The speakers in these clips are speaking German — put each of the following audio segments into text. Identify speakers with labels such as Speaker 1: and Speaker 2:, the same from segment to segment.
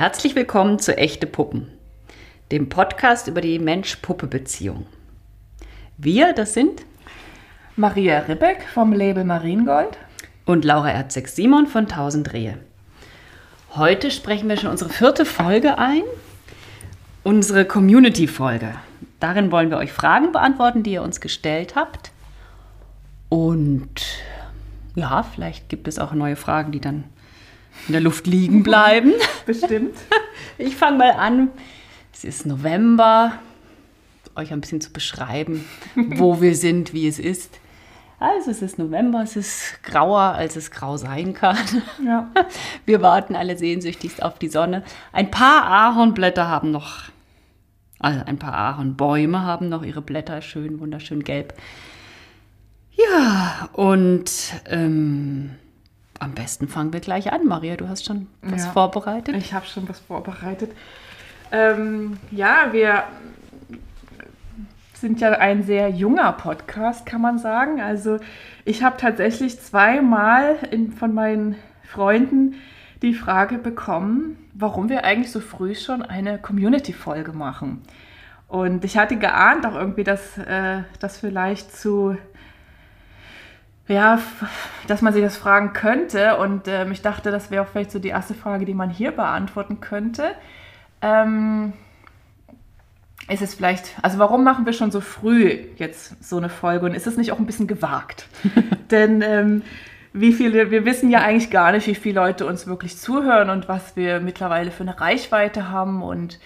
Speaker 1: Herzlich willkommen zu Echte Puppen, dem Podcast über die Mensch-Puppe-Beziehung. Wir, das sind
Speaker 2: Maria Ribbeck vom Label Mariengold
Speaker 1: und Laura Erzeg-Simon von 1000 Rehe. Heute sprechen wir schon unsere vierte Folge ein, unsere Community-Folge. Darin wollen wir euch Fragen beantworten, die ihr uns gestellt habt. Und ja, vielleicht gibt es auch neue Fragen, die dann in der Luft liegen bleiben.
Speaker 2: Bestimmt.
Speaker 1: Ich fange mal an. Es ist November, euch ein bisschen zu beschreiben, wo wir sind, wie es ist. Also es ist November, es ist grauer, als es grau sein kann. Ja. Wir warten alle sehnsüchtigst auf die Sonne. Ein paar Ahornblätter haben noch, also ein paar Ahornbäume haben noch ihre Blätter schön, wunderschön gelb. Ja, und ähm, am besten fangen wir gleich an. Maria, du hast schon was ja, vorbereitet?
Speaker 2: Ich habe schon was vorbereitet. Ähm, ja, wir sind ja ein sehr junger Podcast, kann man sagen. Also ich habe tatsächlich zweimal in, von meinen Freunden die Frage bekommen, warum wir eigentlich so früh schon eine Community-Folge machen. Und ich hatte geahnt auch irgendwie, dass äh, das vielleicht zu ja, dass man sich das fragen könnte. Und ähm, ich dachte, das wäre auch vielleicht so die erste Frage, die man hier beantworten könnte. Ähm, ist es vielleicht, also warum machen wir schon so früh jetzt so eine Folge und ist es nicht auch ein bisschen gewagt? Denn ähm, wie viele, wir wissen ja eigentlich gar nicht, wie viele Leute uns wirklich zuhören und was wir mittlerweile für eine Reichweite haben und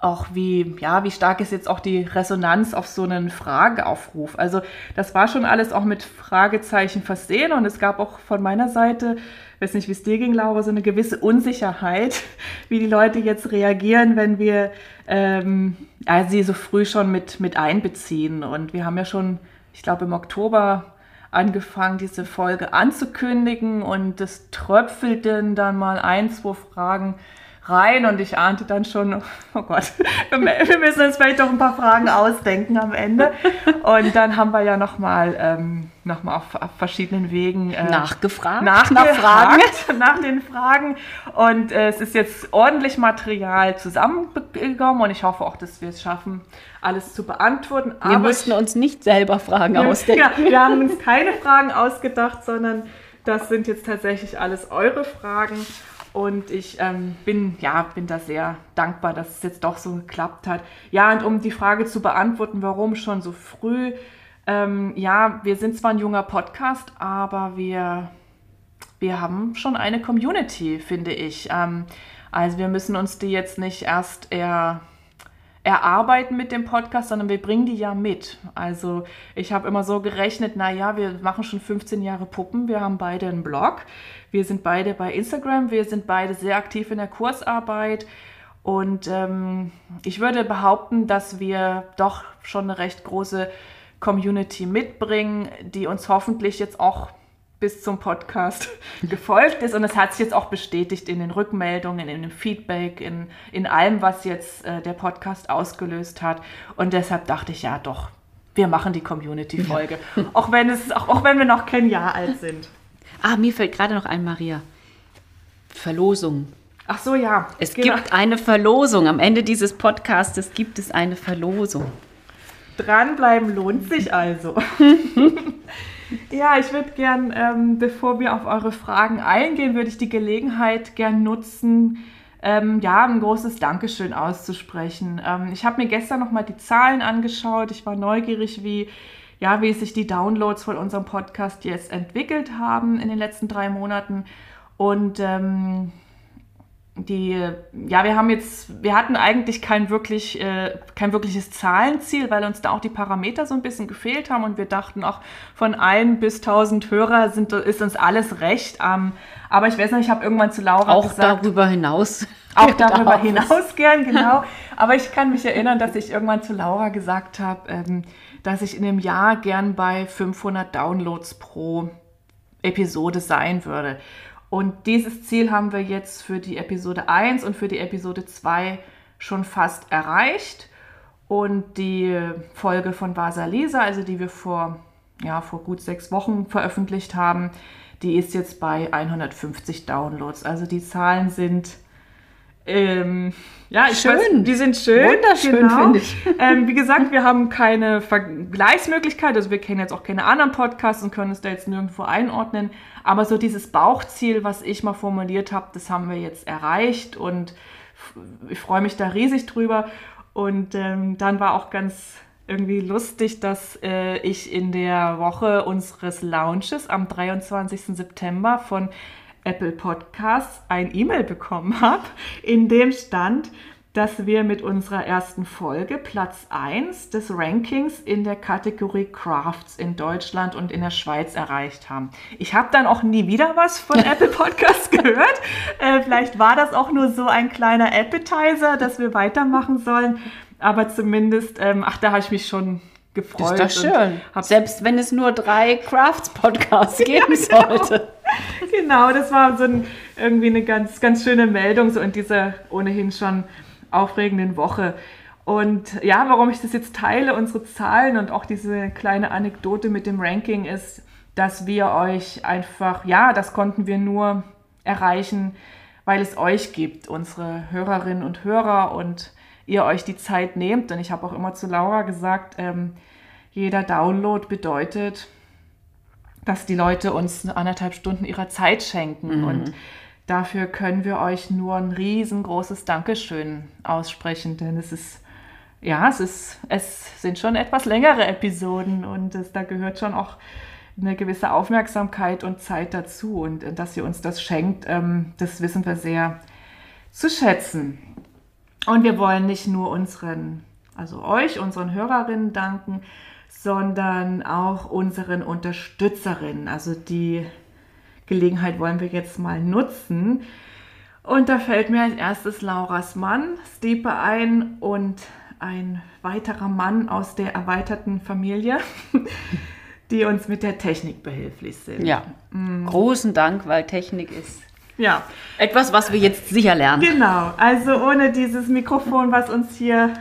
Speaker 2: auch wie, ja, wie stark ist jetzt auch die Resonanz auf so einen Frageaufruf. Also das war schon alles auch mit Fragezeichen versehen und es gab auch von meiner Seite, weiß nicht, wie es dir ging, Laura, so eine gewisse Unsicherheit, wie die Leute jetzt reagieren, wenn wir ähm, ja, sie so früh schon mit, mit einbeziehen. Und wir haben ja schon, ich glaube, im Oktober angefangen, diese Folge anzukündigen und es tröpfelten dann mal ein, zwei Fragen rein und ich ahnte dann schon, oh Gott, wir müssen uns vielleicht doch ein paar Fragen ausdenken am Ende. Und dann haben wir ja nochmal ähm, noch auf, auf verschiedenen Wegen
Speaker 1: äh, nachgefragt,
Speaker 2: nachgefragt nach den Fragen. Und äh, es ist jetzt ordentlich Material zusammengekommen und ich hoffe auch, dass wir es schaffen, alles zu beantworten.
Speaker 1: Wir Aber mussten uns nicht selber Fragen ausdenken.
Speaker 2: Ja, wir haben uns keine Fragen ausgedacht, sondern das sind jetzt tatsächlich alles eure Fragen. Und ich ähm, bin, ja, bin da sehr dankbar, dass es jetzt doch so geklappt hat. Ja, und um die Frage zu beantworten, warum schon so früh, ähm, ja, wir sind zwar ein junger Podcast, aber wir, wir haben schon eine Community, finde ich. Ähm, also wir müssen uns die jetzt nicht erst eher erarbeiten mit dem Podcast, sondern wir bringen die ja mit. Also ich habe immer so gerechnet, naja, wir machen schon 15 Jahre Puppen, wir haben beide einen Blog, wir sind beide bei Instagram, wir sind beide sehr aktiv in der Kursarbeit und ähm, ich würde behaupten, dass wir doch schon eine recht große Community mitbringen, die uns hoffentlich jetzt auch bis zum Podcast gefolgt ist. Und es hat sich jetzt auch bestätigt in den Rückmeldungen, in dem Feedback, in, in allem, was jetzt äh, der Podcast ausgelöst hat. Und deshalb dachte ich, ja doch, wir machen die Community-Folge. Ja. Auch, wenn auch, auch wenn wir noch kein Jahr alt sind.
Speaker 1: Ah, mir fällt gerade noch ein, Maria. Verlosung.
Speaker 2: Ach so, ja.
Speaker 1: Es genau. gibt eine Verlosung. Am Ende dieses Podcastes gibt es eine Verlosung.
Speaker 2: Dranbleiben lohnt sich also. Ja, ich würde gern, ähm, bevor wir auf eure Fragen eingehen, würde ich die Gelegenheit gern nutzen, ähm, ja, ein großes Dankeschön auszusprechen. Ähm, ich habe mir gestern nochmal die Zahlen angeschaut. Ich war neugierig, wie, ja, wie sich die Downloads von unserem Podcast jetzt entwickelt haben in den letzten drei Monaten. Und ähm, die, ja, wir haben jetzt, wir hatten eigentlich kein, wirklich, äh, kein wirkliches Zahlenziel, weil uns da auch die Parameter so ein bisschen gefehlt haben und wir dachten auch von ein bis tausend Hörer sind, ist uns alles recht. Ähm, aber ich weiß nicht, ich habe irgendwann zu Laura
Speaker 1: auch gesagt. Auch darüber hinaus.
Speaker 2: Auch darüber hinaus gern, genau. Aber ich kann mich erinnern, dass ich irgendwann zu Laura gesagt habe, ähm, dass ich in einem Jahr gern bei 500 Downloads pro Episode sein würde. Und dieses Ziel haben wir jetzt für die Episode 1 und für die Episode 2 schon fast erreicht. Und die Folge von Vasalisa, also die wir vor, ja, vor gut sechs Wochen veröffentlicht haben, die ist jetzt bei 150 Downloads. Also die Zahlen sind Ähm, ja, ich
Speaker 1: Schön.
Speaker 2: Weiß, die sind schön.
Speaker 1: Wunderschön,
Speaker 2: genau.
Speaker 1: finde ich.
Speaker 2: Ähm, wie gesagt, wir haben keine Vergleichsmöglichkeit, also wir kennen jetzt auch keine anderen Podcasts und können es da jetzt nirgendwo einordnen. Aber so dieses Bauchziel, was ich mal formuliert habe, das haben wir jetzt erreicht und ich freue mich da riesig drüber. Und ähm, dann war auch ganz irgendwie lustig, dass äh, ich in der Woche unseres Launches am 23. September von Apple Podcasts ein E-Mail bekommen habe, in dem stand, dass wir mit unserer ersten Folge Platz 1 des Rankings in der Kategorie Crafts in Deutschland und in der Schweiz erreicht haben. Ich habe dann auch nie wieder was von Apple Podcasts gehört. Äh, vielleicht war das auch nur so ein kleiner Appetizer, dass wir weitermachen sollen. Aber zumindest, ähm, ach, da habe ich mich schon gefreut.
Speaker 1: Das ist doch schön. Selbst wenn es nur drei Crafts-Podcasts geben
Speaker 2: genau.
Speaker 1: sollte.
Speaker 2: Genau, das war so ein, irgendwie eine ganz, ganz schöne Meldung so in dieser ohnehin schon aufregenden Woche. Und ja, warum ich das jetzt teile, unsere Zahlen und auch diese kleine Anekdote mit dem Ranking ist, dass wir euch einfach, ja, das konnten wir nur erreichen, weil es euch gibt, unsere Hörerinnen und Hörer und ihr euch die Zeit nehmt. Und ich habe auch immer zu Laura gesagt, ähm, jeder Download bedeutet, dass die Leute uns anderthalb Stunden ihrer Zeit schenken. Und dafür können wir euch nur ein riesengroßes Dankeschön aussprechen, denn es ist, ja, es ist, es sind schon etwas längere Episoden und es, da gehört schon auch eine gewisse Aufmerksamkeit und Zeit dazu. Und äh, dass ihr uns das schenkt, ähm, das wissen wir sehr zu schätzen. Und wir wollen nicht nur unseren, also euch, unseren Hörerinnen danken, sondern auch unseren Unterstützerinnen. Also die Gelegenheit wollen wir jetzt mal nutzen. Und da fällt mir als erstes Lauras Mann, Stiepe, ein und ein weiterer Mann aus der erweiterten Familie, die uns mit der Technik behilflich sind.
Speaker 1: Ja, großen Dank, weil Technik ist
Speaker 2: Ja,
Speaker 1: etwas, was wir jetzt sicher lernen.
Speaker 2: Genau, also ohne dieses Mikrofon, was uns hier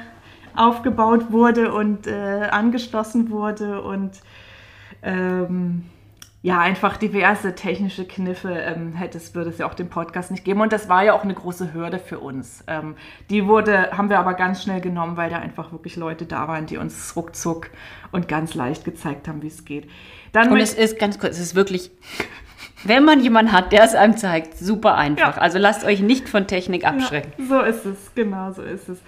Speaker 2: aufgebaut wurde und äh, angeschlossen wurde und ähm, ja, einfach diverse technische Kniffe ähm, hätte es, würde es ja auch den Podcast nicht geben. Und das war ja auch eine große Hürde für uns. Ähm, die wurde, haben wir aber ganz schnell genommen, weil da einfach wirklich Leute da waren, die uns ruckzuck und ganz leicht gezeigt haben, wie es geht. Dann
Speaker 1: Und es ist ganz kurz, es ist wirklich, wenn man jemanden hat, der es einem zeigt, super einfach.
Speaker 2: Ja.
Speaker 1: Also lasst euch nicht von Technik abschrecken.
Speaker 2: Ja, so ist es, genau so ist es.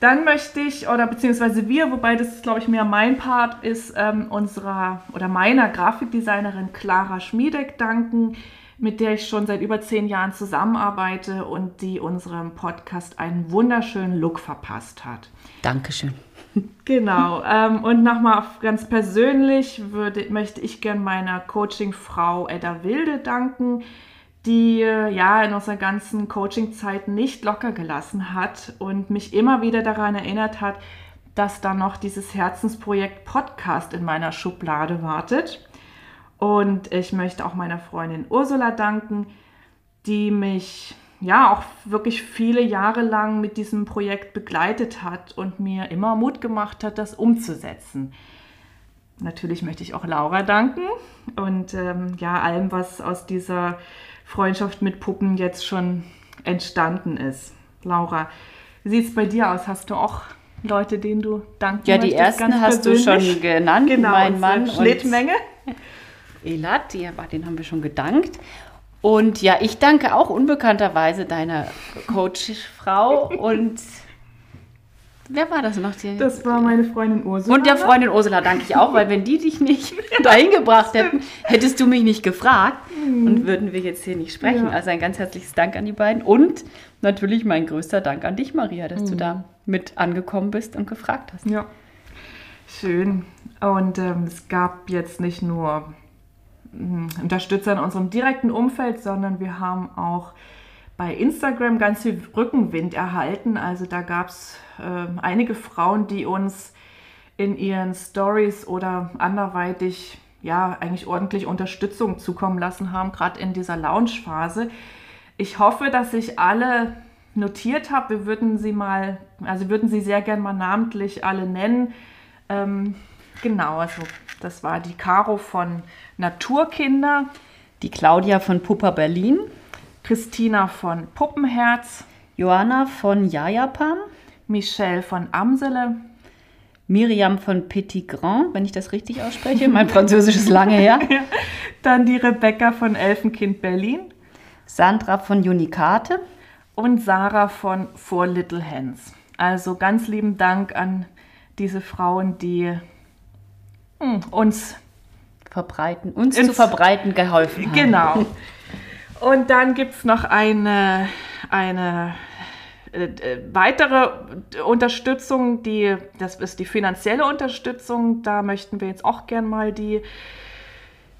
Speaker 2: Dann möchte ich, oder beziehungsweise wir, wobei das, glaube ich, mehr mein Part ist, ähm, unserer oder meiner Grafikdesignerin Clara Schmiedeck danken, mit der ich schon seit über zehn Jahren zusammenarbeite und die unserem Podcast einen wunderschönen Look verpasst hat.
Speaker 1: Dankeschön.
Speaker 2: Genau. ähm, und nochmal ganz persönlich würde, möchte ich gern meiner Coaching-Frau Edda Wilde danken, die äh, ja in unserer ganzen Coaching-Zeit nicht locker gelassen hat und mich immer wieder daran erinnert hat, dass da noch dieses Herzensprojekt Podcast in meiner Schublade wartet. Und ich möchte auch meiner Freundin Ursula danken, die mich ja auch wirklich viele Jahre lang mit diesem Projekt begleitet hat und mir immer Mut gemacht hat, das umzusetzen. Natürlich möchte ich auch Laura danken und ähm, ja, allem, was aus dieser Freundschaft mit Puppen jetzt schon entstanden ist. Laura, wie sieht es bei dir aus? Hast du auch Leute, denen du danken
Speaker 1: Ja, die
Speaker 2: möchtest,
Speaker 1: ersten hast du schon genannt.
Speaker 2: Genau,
Speaker 1: mein Mann und
Speaker 2: Schnittmenge.
Speaker 1: Elat, die, den haben wir schon gedankt. Und ja, ich danke auch unbekannterweise deiner Coachfrau und wer war das noch? Die,
Speaker 2: Das war meine Freundin Ursula.
Speaker 1: und der Freundin Ursula danke ich auch, weil wenn die dich nicht dahin gebracht hätten, hättest du mich nicht gefragt und würden wir jetzt hier nicht sprechen.
Speaker 2: Ja.
Speaker 1: Also ein ganz herzliches Dank an die beiden und natürlich mein größter Dank an dich, Maria, dass du da mit angekommen bist und gefragt hast.
Speaker 2: Ja, schön. Und ähm, es gab jetzt nicht nur mh, Unterstützer in unserem direkten Umfeld, sondern wir haben auch bei Instagram ganz viel Rückenwind erhalten. Also da gab es ähm, einige Frauen, die uns in ihren Stories oder anderweitig ja eigentlich ordentlich Unterstützung zukommen lassen haben, gerade in dieser Launchphase. Ich hoffe, dass ich alle notiert habe. Wir würden sie mal, also würden sie sehr gern mal namentlich alle nennen. Ähm, genau, also das war die Caro von Naturkinder,
Speaker 1: Die Claudia von Puppa Berlin,
Speaker 2: Christina von Puppenherz,
Speaker 1: Johanna von Jajapam,
Speaker 2: Michelle von Amsele,
Speaker 1: Miriam von Petit Grand, wenn ich das richtig ausspreche. Mein Französisch ist lange her.
Speaker 2: dann die Rebecca von Elfenkind Berlin
Speaker 1: Sandra von Unicate.
Speaker 2: und Sarah von For Little Hands. Also ganz lieben Dank an diese Frauen, die hm, uns
Speaker 1: verbreiten, uns zu verbreiten geholfen haben.
Speaker 2: Genau. Und dann gibt es noch eine, eine äh, äh, weitere Unterstützung, die, das ist die finanzielle Unterstützung. Da möchten wir jetzt auch gern mal die,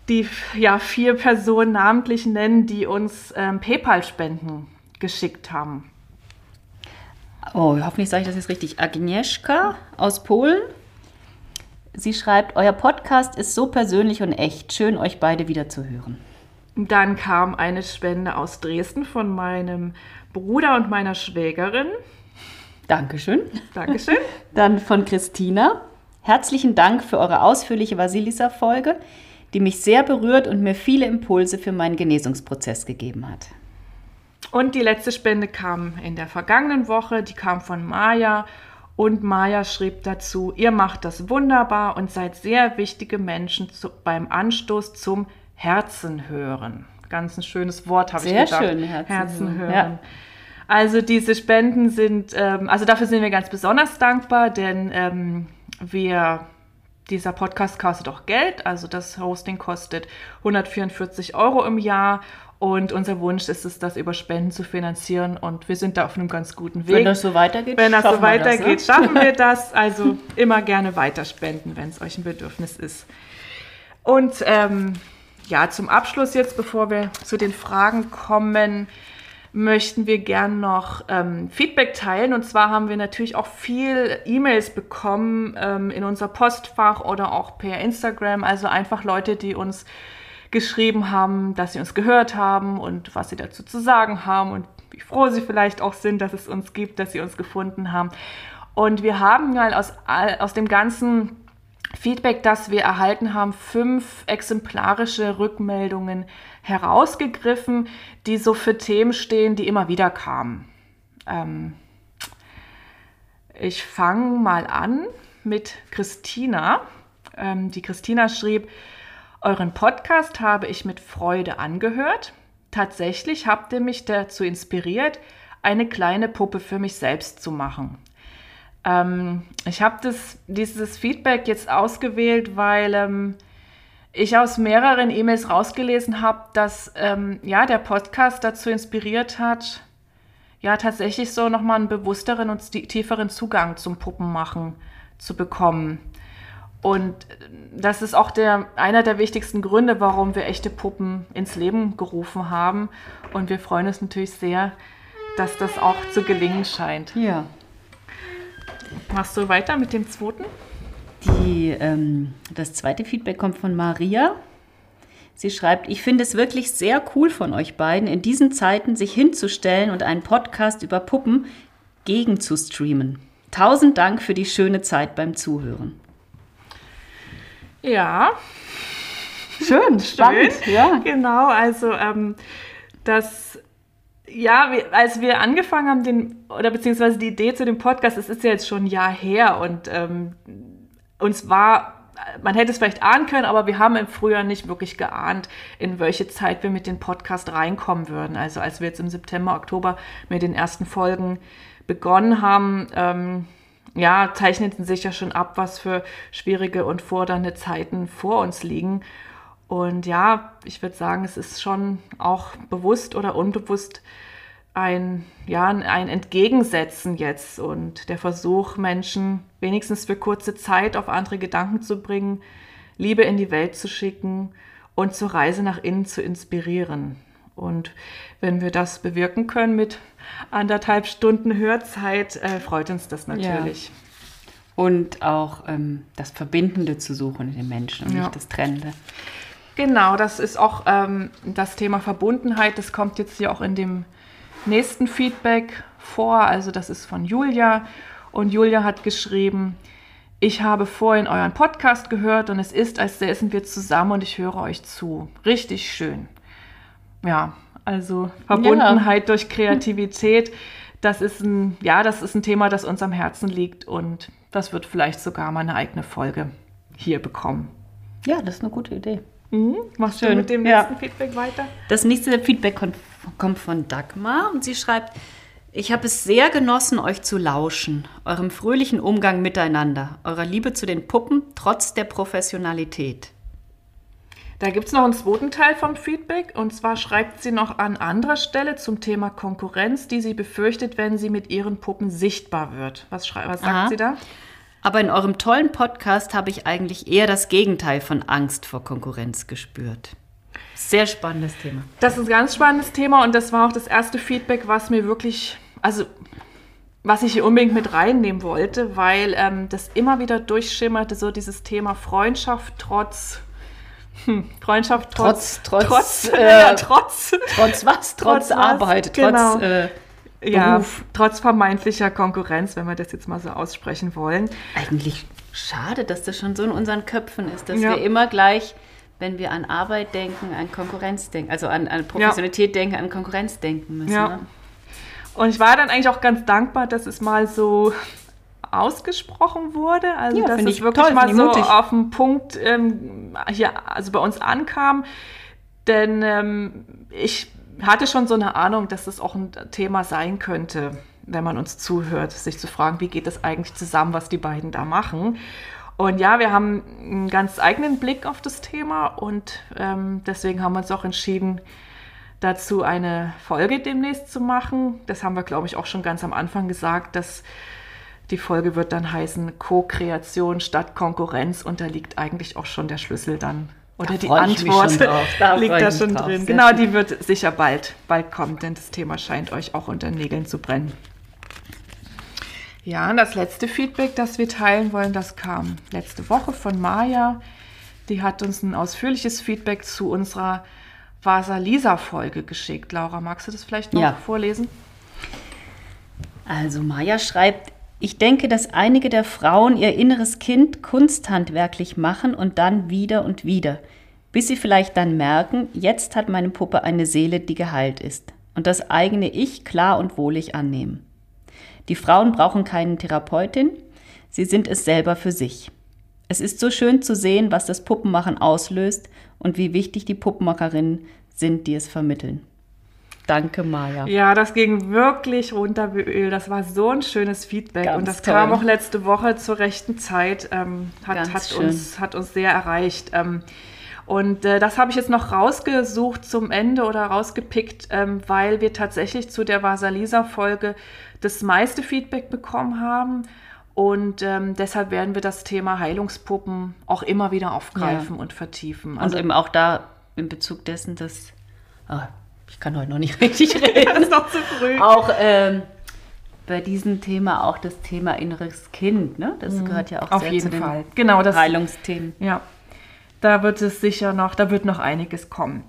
Speaker 2: die ja, vier Personen namentlich nennen, die uns ähm, PayPal-Spenden geschickt haben.
Speaker 1: Oh, hoffentlich sage ich das jetzt richtig. Agnieszka aus Polen. Sie schreibt, euer Podcast ist so persönlich und echt. Schön, euch beide wieder zu hören.
Speaker 2: Dann kam eine Spende aus Dresden von meinem Bruder und meiner Schwägerin.
Speaker 1: Dankeschön.
Speaker 2: Dankeschön.
Speaker 1: Dann von Christina. Herzlichen Dank für eure ausführliche Vasilisa-Folge, die mich sehr berührt und mir viele Impulse für meinen Genesungsprozess gegeben hat.
Speaker 2: Und die letzte Spende kam in der vergangenen Woche, die kam von Maja. Und Maja schrieb dazu, ihr macht das wunderbar und seid sehr wichtige Menschen zu, beim Anstoß zum Herzen hören. Ganz ein schönes Wort, habe ich
Speaker 1: Sehr
Speaker 2: gedacht.
Speaker 1: schön, Herzen hören. Ja.
Speaker 2: Also diese Spenden sind, ähm, also dafür sind wir ganz besonders dankbar, denn ähm, wir, dieser Podcast kostet auch Geld, also das Hosting kostet 144 Euro im Jahr und unser Wunsch ist es, das über Spenden zu finanzieren und wir sind da auf einem ganz guten Weg.
Speaker 1: Wenn das so weitergeht,
Speaker 2: Wenn das so
Speaker 1: schaffen wir das,
Speaker 2: weitergeht,
Speaker 1: ne?
Speaker 2: schaffen wir das. Also immer gerne weiterspenden, wenn es euch ein Bedürfnis ist. Und ähm, ja, zum Abschluss jetzt, bevor wir zu den Fragen kommen, möchten wir gern noch ähm, Feedback teilen. Und zwar haben wir natürlich auch viel E-Mails bekommen ähm, in unser Postfach oder auch per Instagram. Also einfach Leute, die uns geschrieben haben, dass sie uns gehört haben und was sie dazu zu sagen haben und wie froh sie vielleicht auch sind, dass es uns gibt, dass sie uns gefunden haben. Und wir haben mal aus, aus dem ganzen Feedback, das wir erhalten haben, fünf exemplarische Rückmeldungen herausgegriffen, die so für Themen stehen, die immer wieder kamen. Ähm, ich fange mal an mit Christina. Ähm, die Christina schrieb, euren Podcast habe ich mit Freude angehört. Tatsächlich habt ihr mich dazu inspiriert, eine kleine Puppe für mich selbst zu machen. Ähm, ich habe dieses Feedback jetzt ausgewählt, weil ähm, ich aus mehreren E-Mails rausgelesen habe, dass ähm, ja, der Podcast dazu inspiriert hat, ja, tatsächlich so nochmal einen bewussteren und tieferen Zugang zum Puppenmachen zu bekommen. Und das ist auch der, einer der wichtigsten Gründe, warum wir echte Puppen ins Leben gerufen haben. Und wir freuen uns natürlich sehr, dass das auch zu gelingen scheint.
Speaker 1: Ja.
Speaker 2: Machst du weiter mit dem zweiten?
Speaker 1: Die, ähm, das zweite Feedback kommt von Maria. Sie schreibt, ich finde es wirklich sehr cool von euch beiden, in diesen Zeiten sich hinzustellen und einen Podcast über Puppen gegen zu streamen. Tausend Dank für die schöne Zeit beim Zuhören.
Speaker 2: Ja,
Speaker 1: Schön,
Speaker 2: spannend,
Speaker 1: ja.
Speaker 2: genau. Also ähm, das, ja, wir, als wir angefangen haben, den oder beziehungsweise die Idee zu dem Podcast, es ist ja jetzt schon ein Jahr her und ähm, uns war, man hätte es vielleicht ahnen können, aber wir haben im Frühjahr nicht wirklich geahnt, in welche Zeit wir mit dem Podcast reinkommen würden. Also als wir jetzt im September, Oktober mit den ersten Folgen begonnen haben, ähm, ja, zeichneten sich ja schon ab, was für schwierige und fordernde Zeiten vor uns liegen. Und ja, ich würde sagen, es ist schon auch bewusst oder unbewusst ein, ja, ein Entgegensetzen jetzt und der Versuch, Menschen wenigstens für kurze Zeit auf andere Gedanken zu bringen, Liebe in die Welt zu schicken und zur Reise nach innen zu inspirieren. Und wenn wir das bewirken können mit anderthalb Stunden Hörzeit, äh, freut uns das natürlich.
Speaker 1: Und auch ähm, das Verbindende zu suchen in den Menschen und
Speaker 2: Ja.
Speaker 1: nicht das Trennende.
Speaker 2: Genau, das ist auch ähm, das Thema Verbundenheit. Das kommt jetzt hier auch in dem nächsten Feedback vor. Also das ist von Julia. Und Julia hat geschrieben, ich habe vorhin euren Podcast gehört und es ist, als säßen wir zusammen und ich höre euch zu. Richtig schön. Ja, also Verbundenheit durch Kreativität. das ist ein, ja, das ist ein Thema, das uns am Herzen liegt und das wird vielleicht sogar mal eine eigene Folge hier bekommen.
Speaker 1: Ja, das ist eine gute Idee.
Speaker 2: Mhm. Machst
Speaker 1: Schön.
Speaker 2: du mit dem
Speaker 1: Ja.
Speaker 2: nächsten Feedback weiter?
Speaker 1: Das nächste Feedback kommt von Dagmar und sie schreibt, ich habe es sehr genossen, euch zu lauschen, eurem fröhlichen Umgang miteinander, eurer Liebe zu den Puppen trotz der Professionalität.
Speaker 2: Da gibt es noch einen zweiten Teil vom Feedback und zwar schreibt sie noch an anderer Stelle zum Thema Konkurrenz, die sie befürchtet, wenn sie mit ihren Puppen sichtbar wird. Was, was sagt
Speaker 1: Aha.
Speaker 2: sie da?
Speaker 1: Aber in eurem tollen Podcast habe ich eigentlich eher das Gegenteil von Angst vor Konkurrenz gespürt. Sehr spannendes Thema.
Speaker 2: Das ist ein ganz spannendes Thema und das war auch das erste Feedback, was mir wirklich, also was ich hier unbedingt mit reinnehmen wollte, weil ähm, das immer wieder durchschimmerte, so dieses Thema Freundschaft trotz, hm, Freundschaft trotz,
Speaker 1: Trotz- trotz,
Speaker 2: trotz,
Speaker 1: äh,
Speaker 2: trotz,
Speaker 1: Trotz was? Trotz,
Speaker 2: Trotz was?
Speaker 1: Arbeit,
Speaker 2: Genau.
Speaker 1: trotz äh,
Speaker 2: ja,
Speaker 1: Beruf.
Speaker 2: trotz vermeintlicher Konkurrenz, wenn wir das jetzt mal so aussprechen wollen.
Speaker 1: Eigentlich schade, dass das schon so in unseren Köpfen ist, dass
Speaker 2: Ja.
Speaker 1: wir immer gleich, wenn wir an Arbeit denken, an Konkurrenz denken, also an, an Professionalität denken, an Konkurrenz denken müssen.
Speaker 2: Ja.
Speaker 1: Ne?
Speaker 2: Und ich war dann eigentlich auch ganz dankbar, dass es mal so ausgesprochen wurde. Also
Speaker 1: Ja,
Speaker 2: dass es
Speaker 1: ich
Speaker 2: wirklich
Speaker 1: toll,
Speaker 2: mal so
Speaker 1: mutig.
Speaker 2: auf den Punkt ähm, hier, also bei uns ankam. Denn ähm, ich hatte schon so eine Ahnung, dass das auch ein Thema sein könnte, wenn man uns zuhört, sich zu fragen, wie geht das eigentlich zusammen, was die beiden da machen. Und ja, wir haben einen ganz eigenen Blick auf das Thema und ähm, deswegen haben wir uns auch entschieden, dazu eine Folge demnächst zu machen. Das haben wir, glaube ich, auch schon ganz am Anfang gesagt, dass die Folge wird dann heißen Co-Kreation statt Konkurrenz und da liegt eigentlich auch schon der Schlüssel dann oder
Speaker 1: Da
Speaker 2: die Antwort.
Speaker 1: Da
Speaker 2: liegt da schon drin. Genau, die wird sicher bald, bald kommen, denn das Thema scheint euch auch unter den Nägeln zu brennen. Ja, und das letzte Feedback, das wir teilen wollen, das kam letzte Woche von Maja. Die hat uns ein ausführliches Feedback zu unserer Vasalisa-Folge geschickt. Laura, magst du das vielleicht noch
Speaker 1: Ja.
Speaker 2: vorlesen?
Speaker 1: Also Maja schreibt, ich denke, dass einige der Frauen ihr inneres Kind kunsthandwerklich machen und dann wieder und wieder, bis sie vielleicht dann merken, jetzt hat meine Puppe eine Seele, die geheilt ist und das eigene Ich klar und wohlig annehmen. Die Frauen brauchen keinen Therapeutin, sie sind es selber für sich. Es ist so schön zu sehen, was das Puppenmachen auslöst und wie wichtig die Puppenmacherinnen sind, die es vermitteln. Danke, Maja.
Speaker 2: Ja, das ging wirklich runter wie Öl. Das war so ein schönes Feedback.
Speaker 1: Ganz
Speaker 2: und das
Speaker 1: toll.
Speaker 2: kam auch letzte Woche zur rechten Zeit. Ähm, hat, hat, uns, hat uns sehr erreicht. Ähm, und äh, das habe ich jetzt noch rausgesucht zum Ende oder rausgepickt, ähm, weil wir tatsächlich zu der Vasalisa-Folge das meiste Feedback bekommen haben. Und ähm, deshalb werden wir das Thema Heilungspuppen auch immer wieder aufgreifen und vertiefen.
Speaker 1: Und eben auch da in Bezug dessen, dass. Ah, ich kann heute noch nicht richtig reden.
Speaker 2: das ist noch zu früh.
Speaker 1: auch ähm, bei diesem Thema auch das Thema inneres Kind, ne? Das gehört ja auch
Speaker 2: Mhm. Auf
Speaker 1: sehr
Speaker 2: jeden
Speaker 1: zu den
Speaker 2: Fall. Genau, das
Speaker 1: Heilungsthemen.
Speaker 2: Ja, da wird es sicher noch, da wird noch einiges kommen.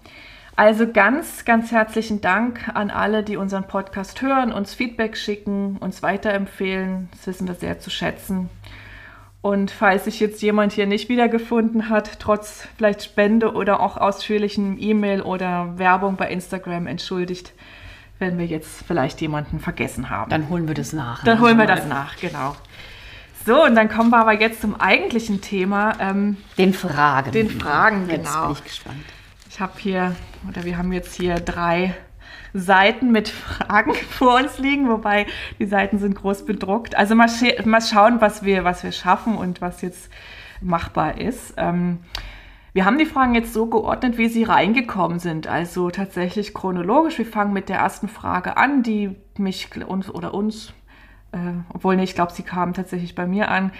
Speaker 2: Also ganz, ganz herzlichen Dank an alle, die unseren Podcast hören, uns Feedback schicken, uns weiterempfehlen. Das wissen wir sehr zu schätzen. Und falls sich jetzt jemand hier nicht wiedergefunden hat, trotz vielleicht Spende oder auch ausführlichen E-Mail oder Werbung bei Instagram entschuldigt, wenn wir jetzt vielleicht jemanden vergessen haben.
Speaker 1: Dann holen wir das nach.
Speaker 2: Dann
Speaker 1: ne?
Speaker 2: holen wir das nach, genau. So, und dann kommen wir aber jetzt zum eigentlichen Thema. Ähm,
Speaker 1: Den Fragen.
Speaker 2: Den Fragen,
Speaker 1: Jetzt
Speaker 2: genau.
Speaker 1: bin ich gespannt.
Speaker 2: ich habe hier, oder wir haben jetzt hier drei Seiten mit Fragen vor uns liegen, wobei die Seiten sind groß bedruckt. Also mal, mal schauen, was wir, was wir schaffen und was jetzt machbar ist. Ähm, wir haben die Fragen jetzt so geordnet, wie sie reingekommen sind. Also tatsächlich chronologisch. Wir fangen mit der ersten Frage an, die mich uns oder uns, äh, obwohl nee, ich glaube, sie kam tatsächlich bei mir an,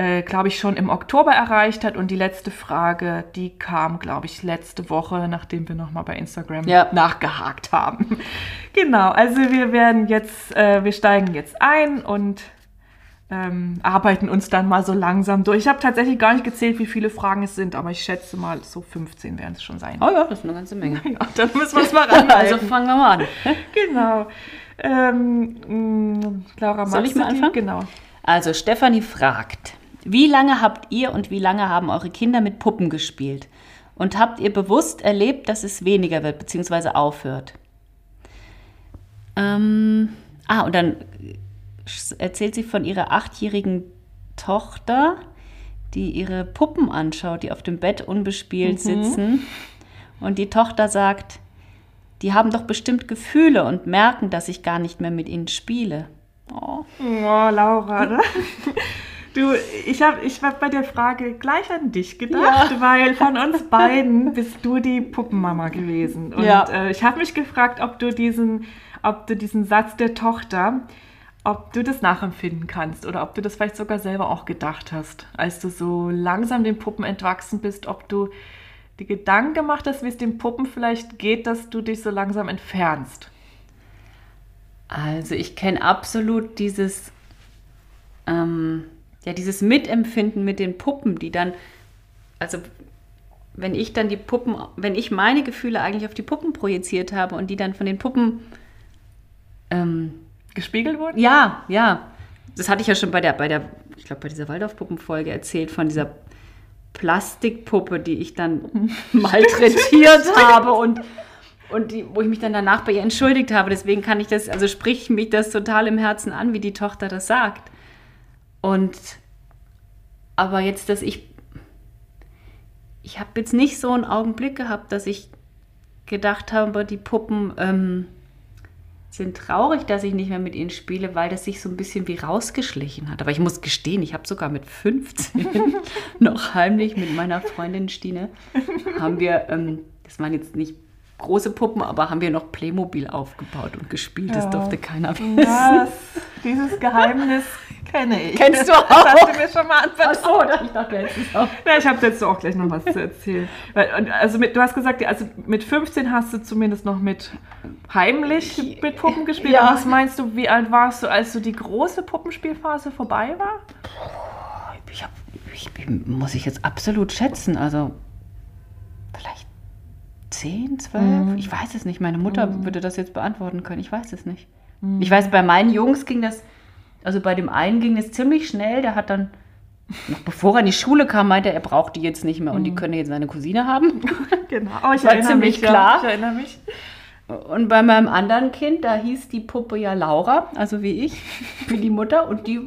Speaker 2: äh, glaube ich, schon im Oktober erreicht hat. Und die letzte Frage, die kam, glaube ich, letzte Woche, nachdem wir nochmal bei Instagram
Speaker 1: Ja.
Speaker 2: nachgehakt haben. genau, also wir werden jetzt, äh, wir steigen jetzt ein und ähm, arbeiten uns dann mal so langsam durch. Ich habe tatsächlich gar nicht gezählt, wie viele Fragen es sind, aber ich schätze mal, so 15 werden es schon sein.
Speaker 1: Oh ja, das ist eine ganze Menge.
Speaker 2: Ja, dann müssen wir es mal
Speaker 1: Also
Speaker 2: ranhalten.
Speaker 1: fangen wir mal an.
Speaker 2: genau. Ähm, mh, Laura,
Speaker 1: Soll ich mal anfangen?
Speaker 2: Genau.
Speaker 1: Also Stefanie fragt, wie lange habt ihr und wie lange haben eure Kinder mit Puppen gespielt? Und habt ihr bewusst erlebt, dass es weniger wird bzw. aufhört? Ähm, Ah, und dann erzählt sie von ihrer achtjährigen Tochter, die ihre Puppen anschaut, die auf dem Bett unbespielt
Speaker 2: Mhm.
Speaker 1: sitzen. Und die Tochter sagt, die haben doch bestimmt Gefühle und merken, dass ich gar nicht mehr mit ihnen spiele. Oh.
Speaker 2: Oh, Laura, ne? Du, ich habe ich hab bei der Frage gleich an dich gedacht, weil von uns beiden bist du die Puppenmama gewesen. Und
Speaker 1: Ja.
Speaker 2: äh, ich habe mich gefragt, ob du diesen, ob du diesen Satz der Tochter, ob du das nachempfinden kannst oder ob du das vielleicht sogar selber auch gedacht hast, als du so langsam den Puppen entwachsen bist, ob du die Gedanken gemacht hast, wie es den Puppen vielleicht geht, dass du dich so langsam entfernst.
Speaker 1: Also ich kenne absolut dieses, ähm, ja, dieses Mitempfinden mit den Puppen, die dann, also wenn ich dann die Puppen, wenn ich meine Gefühle eigentlich auf die Puppen projiziert habe und die dann von den Puppen, ähm,
Speaker 2: Gespiegelt wurden?
Speaker 1: ja, ja, das hatte ich ja schon bei der, bei der, ich glaube bei dieser Waldorf-Puppenfolge erzählt von dieser Plastikpuppe, die ich dann malträtiert habe und und die, wo ich mich dann danach bei ihr entschuldigt habe. Deswegen kann ich das, also spricht mich das total im Herzen an, wie die Tochter das sagt. Und aber jetzt, dass ich, ich habe jetzt nicht so einen Augenblick gehabt, dass ich gedacht habe, die Puppen ähm, sind traurig, dass ich nicht mehr mit ihnen spiele, weil das sich so ein bisschen wie rausgeschlichen hat. Aber ich muss gestehen, ich habe sogar mit 15 noch heimlich mit meiner Freundin Stine, haben wir, ähm, das waren jetzt nicht große Puppen, aber haben wir noch Playmobil aufgebaut und gespielt. Das
Speaker 2: Ja.
Speaker 1: durfte keiner wissen.
Speaker 2: Ja, das, dieses Geheimnis kenne ich.
Speaker 1: Kennst du
Speaker 2: Das hast
Speaker 1: auch?
Speaker 2: du mir schon mal anvertraut.
Speaker 1: Ach so, ich dachte, jetzt ist auch.
Speaker 2: Ja, ich habe dazu auch gleich noch was zu erzählen. Und also mit, du hast gesagt, also mit 15 hast du zumindest noch mit heimlich mit Puppen gespielt.
Speaker 1: Ja.
Speaker 2: Aber Was meinst du, wie alt warst du, als so die große Puppenspielphase vorbei war?
Speaker 1: Ich, hab, ich muss ich jetzt absolut schätzen. Also vielleicht 10, 12?
Speaker 2: Mhm.
Speaker 1: Ich weiß es nicht. Meine Mutter würde das jetzt beantworten können. Ich weiß es nicht.
Speaker 2: Mhm.
Speaker 1: Ich weiß, bei meinen Jungs ging das, also bei dem einen ging es ziemlich schnell. Der hat dann, noch bevor er in die Schule kam, meinte er, er braucht die jetzt nicht mehr
Speaker 2: Mhm.
Speaker 1: und die könne jetzt seine Cousine haben.
Speaker 2: Genau. Oh, ich
Speaker 1: War
Speaker 2: erinnere
Speaker 1: ziemlich
Speaker 2: mich, ja.
Speaker 1: klar.
Speaker 2: Ich erinnere mich.
Speaker 1: Und bei meinem anderen Kind, da hieß die Puppe ja Laura, also wie ich, wie die Mutter, und die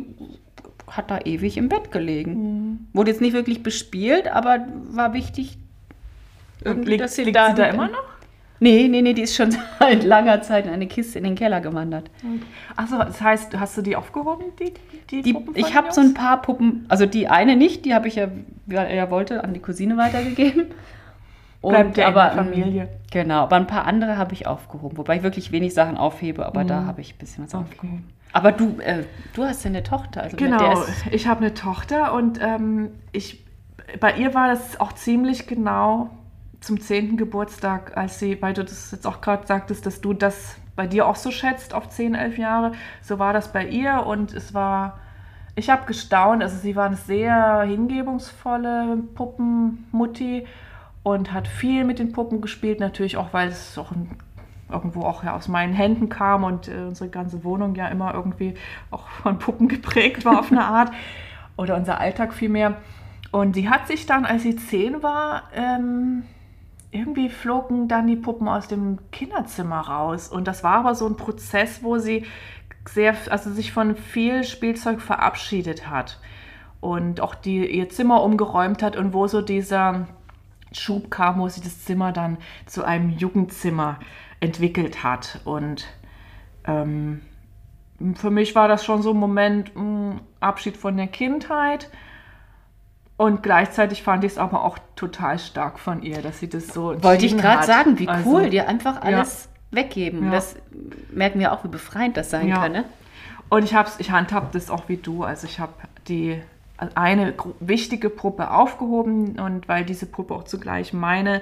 Speaker 1: hat da ewig im Bett gelegen.
Speaker 2: Mhm.
Speaker 1: Wurde jetzt nicht wirklich bespielt, aber war wichtig, irgendwie, dass
Speaker 2: liegt sie da immer noch?
Speaker 1: Nee, nee, nee, die ist schon seit langer Zeit in eine Kiste in den Keller gewandert.
Speaker 2: Achso, das heißt, hast du die aufgehoben, die, die,
Speaker 1: Die,
Speaker 2: Puppen
Speaker 1: ich habe so ein paar Puppen, also die eine nicht, die habe ich ja, wie er wollte, an die Cousine weitergegeben.
Speaker 2: Bleibt ja in der
Speaker 1: ähm,
Speaker 2: Familie.
Speaker 1: Genau, aber ein paar andere habe ich aufgehoben, wobei ich wirklich wenig Sachen aufhebe, aber
Speaker 2: Mhm.
Speaker 1: da habe ich ein bisschen was aufgehoben. Aber du, äh, du hast ja eine Tochter, also
Speaker 2: Genau, ich habe eine Tochter und ähm, ich, bei ihr war das auch ziemlich genau zum 10. Geburtstag, als sie, weil du das jetzt auch gerade sagtest, dass du das bei dir auch so schätzt auf 10, 11 Jahre, so war das bei ihr und es war, ich habe gestaunt, also sie war eine sehr hingebungsvolle Puppenmutti und hat viel mit den Puppen gespielt, natürlich auch, weil es auch ein irgendwo auch ja aus meinen Händen kam und äh, unsere ganze Wohnung ja immer irgendwie auch von Puppen geprägt war auf eine Art oder unser Alltag vielmehr. Und sie hat sich dann, als sie zehn war, ähm, irgendwie flogen dann die Puppen aus dem Kinderzimmer raus. Und das war aber so ein Prozess, wo sie sehr, also sich von viel Spielzeug verabschiedet hat und auch die, ihr Zimmer umgeräumt hat und wo so dieser Schub kam, wo sie das Zimmer dann zu einem Jugendzimmer entwickelt hat. Und ähm, für mich war das schon so ein Moment, mh, Abschied von der Kindheit. Und gleichzeitig fand ich es aber auch total stark von ihr, dass sie das so
Speaker 1: wollte ich gerade sagen, wie
Speaker 2: Also,
Speaker 1: cool, dir einfach alles weggeben.
Speaker 2: Ja.
Speaker 1: Das merken wir auch, wie befreiend das sein
Speaker 2: Ja.
Speaker 1: kann, ne?
Speaker 2: Und ich, hab's, ich handhab das auch wie du. Also ich habe die eine wichtige Puppe aufgehoben und weil diese Puppe auch zugleich meine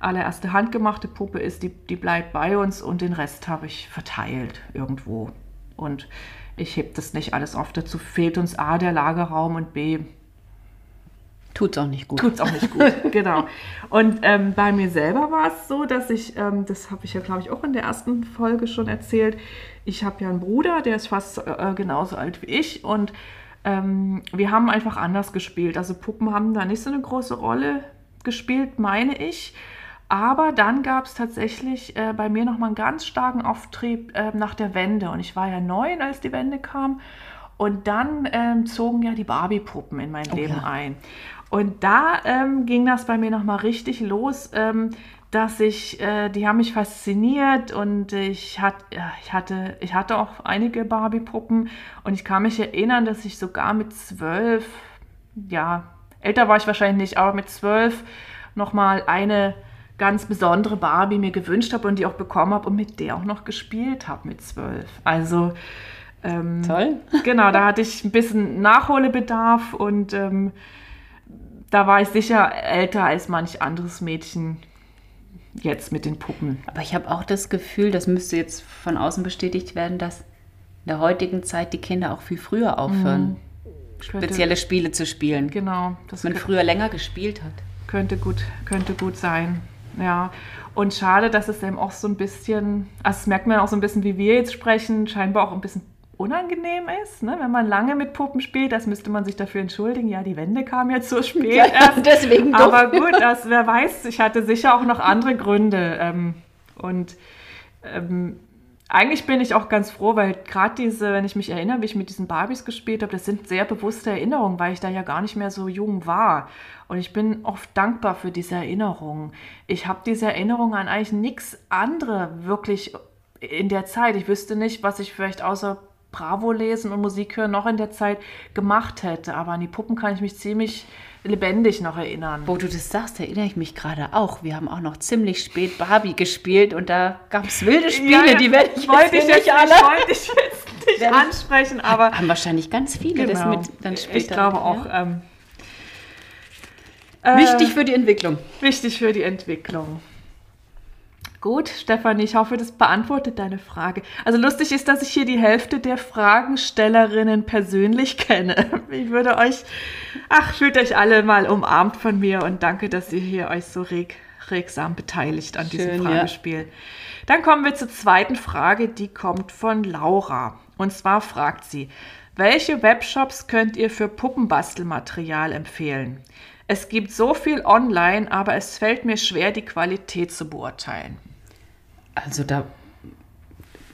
Speaker 2: allererste handgemachte Puppe ist, die, die bleibt bei uns und den Rest habe ich verteilt irgendwo. Und ich heb das nicht alles auf. Dazu fehlt uns A, der Lagerraum und B,
Speaker 1: Tut's auch nicht gut.
Speaker 2: Tut's auch nicht gut, genau. Und ähm, bei mir selber war es so, dass ich, ähm, das habe ich ja, glaube ich, auch in der ersten Folge schon erzählt, ich habe ja einen Bruder, der ist fast äh, genauso alt wie ich und ähm, wir haben einfach anders gespielt. Also Puppen haben da nicht so eine große Rolle gespielt, meine ich. Aber dann gab es tatsächlich äh, bei mir nochmal einen ganz starken Auftrieb äh, nach der Wende. Und ich war ja neun, als die Wende kam. Und dann ähm, zogen ja die Barbie-Puppen in mein
Speaker 1: Oh
Speaker 2: Leben
Speaker 1: ja.
Speaker 2: ein. Und da ähm, ging das bei mir nochmal richtig los, ähm, dass ich, äh, die haben mich fasziniert und ich, hat, ich, hatte, ich hatte auch einige Barbie-Puppen und ich kann mich erinnern, dass ich sogar mit zwölf, ja, älter war ich wahrscheinlich nicht, aber mit zwölf nochmal eine ganz besondere Barbie mir gewünscht habe und die auch bekommen habe und mit der auch noch gespielt habe mit zwölf. Also ähm,
Speaker 1: Toll.
Speaker 2: Genau, da hatte ich ein bisschen Nachholbedarf und ähm, da war ich sicher älter als manch anderes Mädchen jetzt mit den Puppen.
Speaker 1: Aber ich habe auch das Gefühl, das müsste jetzt von außen bestätigt werden, dass in der heutigen Zeit die Kinder auch viel früher aufhören,
Speaker 2: Könnte-
Speaker 1: spezielle Spiele zu spielen.
Speaker 2: Genau, das
Speaker 1: Dass man früher länger gespielt hat.
Speaker 2: könnte gut, könnte gut sein. Ja, und schade, dass es eben auch so ein bisschen, also das merkt man auch so ein bisschen, wie wir jetzt sprechen, scheinbar auch ein bisschen unangenehm ist, ne? wenn man lange mit Puppen spielt, das müsste man sich dafür entschuldigen. Ja, die Wände kamen jetzt so spät
Speaker 1: Ja,
Speaker 2: erst.
Speaker 1: deswegen.
Speaker 2: Aber gut, das, wer weiß, ich hatte sicher auch noch andere Gründe. Ähm, und ähm, eigentlich bin ich auch ganz froh, weil gerade diese, wenn ich mich erinnere, wie ich mit diesen Barbies gespielt habe, das sind sehr bewusste Erinnerungen, weil ich da ja gar nicht mehr so jung war. Und ich bin oft dankbar für diese Erinnerungen. Ich habe diese Erinnerungen an eigentlich nichts andere wirklich in der Zeit. Ich wüsste nicht, was ich vielleicht außer Bravo lesen und Musik hören noch in der Zeit gemacht hätte. Aber an die Puppen kann ich mich ziemlich lebendig noch erinnern.
Speaker 1: Wo du das sagst, erinnere ich mich gerade auch. Wir haben auch noch ziemlich spät Barbie gespielt und da gab es wilde Spiele, die werde ich
Speaker 2: wollte
Speaker 1: jetzt
Speaker 2: ich
Speaker 1: nicht alle.
Speaker 2: wollte ich jetzt nicht
Speaker 1: ich-
Speaker 2: ansprechen, aber
Speaker 1: Haben wahrscheinlich ganz viele das
Speaker 2: genau.
Speaker 1: mit dann später.
Speaker 2: ich glaube
Speaker 1: ja.
Speaker 2: auch. Ähm,
Speaker 1: Wichtig
Speaker 2: äh,
Speaker 1: für die Entwicklung.
Speaker 2: wichtig für die Entwicklung. Gut, Stefanie, ich hoffe, das beantwortet deine Frage. Also lustig ist, dass ich hier die Hälfte der Fragenstellerinnen persönlich kenne. Ich würde euch, ach, fühlt euch alle mal umarmt von mir und danke, dass ihr hier euch so reg, regsam beteiligt an diesem
Speaker 1: Schön, ja.
Speaker 2: Fragespiel. Dann kommen wir zur zweiten Frage, die kommt von Laura. Und zwar fragt sie, welche Webshops könnt ihr für Puppenbastelmaterial empfehlen? Es gibt so viel online, aber es fällt mir schwer, die Qualität zu beurteilen.
Speaker 1: Also da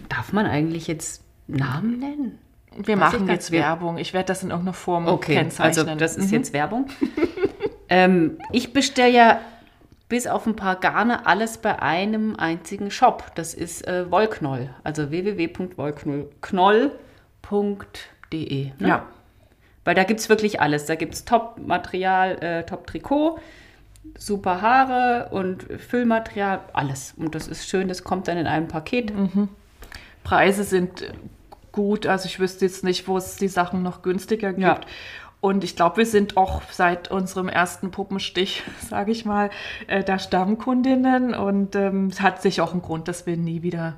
Speaker 1: darf man eigentlich jetzt Namen nennen.
Speaker 2: Wir
Speaker 1: Weiß
Speaker 2: machen jetzt Werbung. Ich werde das in irgendeiner Form
Speaker 1: Okay,
Speaker 2: kennzeichnen.
Speaker 1: also das ist
Speaker 2: Mhm.
Speaker 1: jetzt Werbung. ähm, ich bestelle ja bis auf ein paar Garne alles bei einem einzigen Shop. Das ist äh, Wollknoll, also www.wollknoll.de. Ne?
Speaker 2: Ja,
Speaker 1: Weil da gibt es wirklich alles. Da gibt es Top-Material, äh, Top-Trikot, super Haare und Füllmaterial, alles. Und das ist schön, das kommt dann in einem Paket.
Speaker 2: Preise sind gut. Also ich wüsste jetzt nicht, wo es die Sachen noch günstiger gibt.
Speaker 1: Ja.
Speaker 2: Und ich glaube, wir sind auch seit unserem ersten Puppenstich, sage ich mal, äh, da Stammkundinnen. Und ähm, es hat sich auch einen Grund, dass wir nie wieder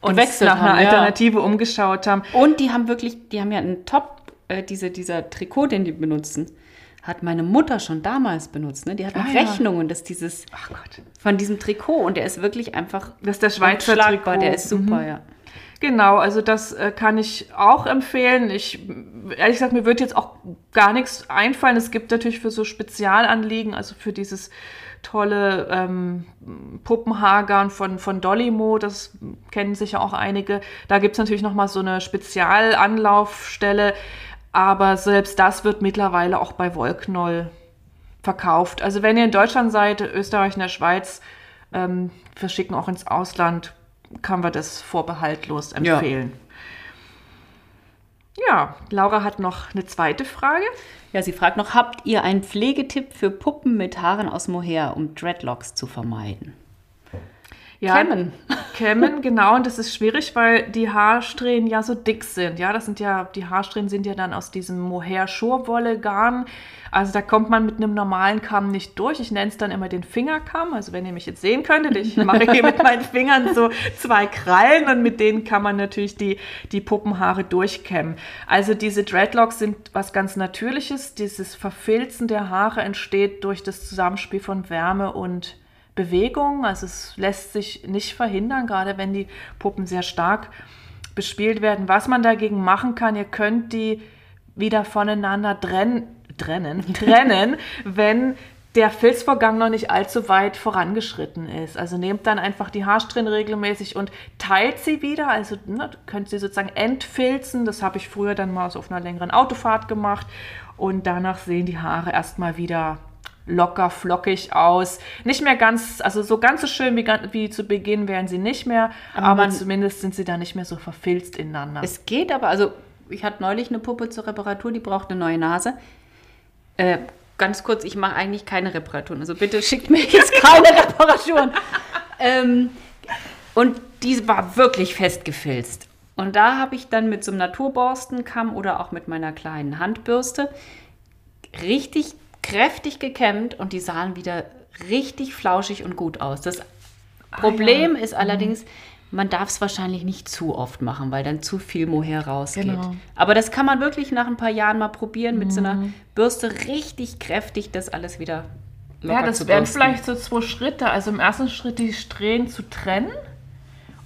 Speaker 2: uns
Speaker 1: Gewechselt
Speaker 2: nach einer
Speaker 1: haben, ja.
Speaker 2: Alternative umgeschaut haben.
Speaker 1: Und die haben wirklich, die haben ja einen Top, äh, diese, dieser Trikot, den die benutzen, hat meine Mutter schon damals benutzt. Ne? Die hat noch
Speaker 2: Ah, ja.
Speaker 1: Rechnungen, dass dieses
Speaker 2: Ach Gott.
Speaker 1: von diesem Trikot und der ist wirklich einfach
Speaker 2: Das ist der Schweizer Trikot.
Speaker 1: der ist super,
Speaker 2: Mhm.
Speaker 1: ja.
Speaker 2: Genau, also das äh, kann ich auch empfehlen. Ich, ehrlich gesagt, mir wird jetzt auch gar nichts einfallen. Es gibt natürlich für so Spezialanliegen, also für dieses tolle ähm, Puppenhagern von, von Dollymo, das kennen sicher auch einige. Da gibt es natürlich nochmal so eine Spezialanlaufstelle, aber selbst das wird mittlerweile auch bei Wollknoll verkauft. Also wenn ihr in Deutschland seid, Österreich und der Schweiz, ähm, verschicken auch ins Ausland, kann man das vorbehaltlos empfehlen. Ja. Laura hat noch eine zweite Frage.
Speaker 1: Ja, sie fragt noch, habt ihr einen Pflegetipp für Puppen mit Haaren aus Mohair, um Dreadlocks zu vermeiden?
Speaker 2: Ja,
Speaker 1: Kämmen.
Speaker 2: Kämmen, genau. Und das ist schwierig, weil die Haarsträhnen ja so dick sind. Ja, das sind ja, die Haarsträhnen sind ja dann aus diesem Mohair-Schurwolle-Garn. Also da kommt man mit einem normalen Kamm nicht durch. Ich nenne es dann immer den Fingerkamm. Also wenn ihr mich jetzt sehen könntet, ich mache hier mit meinen Fingern so zwei Krallen und mit denen kann man natürlich die, die Puppenhaare durchkämmen. Also diese Dreadlocks sind was ganz Natürliches. Dieses Verfilzen der Haare entsteht durch das Zusammenspiel von Wärme und Bewegung. Also es lässt sich nicht verhindern, gerade wenn die Puppen sehr stark bespielt werden. Was man dagegen machen kann, ihr könnt die wieder voneinander trennen, trennen, trennen wenn der Filzvorgang noch nicht allzu weit vorangeschritten ist. Also nehmt dann einfach die Haarsträhnen regelmäßig und teilt sie wieder. Also ne, könnt sie sozusagen entfilzen. Das habe ich früher dann mal auf einer längeren Autofahrt gemacht. Und danach sehen die Haare erstmal wieder locker, flockig aus. Nicht mehr ganz, also so ganz so schön wie, wie zu Beginn wären sie nicht mehr, aber, aber zumindest sind sie da nicht mehr so verfilzt ineinander.
Speaker 1: Es geht aber, also ich hatte neulich eine Puppe zur Reparatur, die braucht eine neue Nase. Äh, ganz kurz, ich mache eigentlich keine Reparaturen. Also bitte schickt mir jetzt keine Reparaturen. ähm, und die war wirklich festgefilzt. Und da habe ich dann mit so einem Naturborstenkamm oder auch mit meiner kleinen Handbürste richtig kräftig gekämmt und die sahen wieder richtig flauschig und gut aus. Das Problem ah, ja. ist allerdings, man darf es wahrscheinlich nicht zu oft machen, weil dann zu viel Mohair rausgeht. Genau. Aber das kann man wirklich nach ein paar Jahren mal probieren, mit mhm. so einer mhm. Bürste richtig kräftig das alles wieder
Speaker 2: locker Ja, das wären vielleicht so zwei Schritte. Also im ersten Schritt die Strähnen zu trennen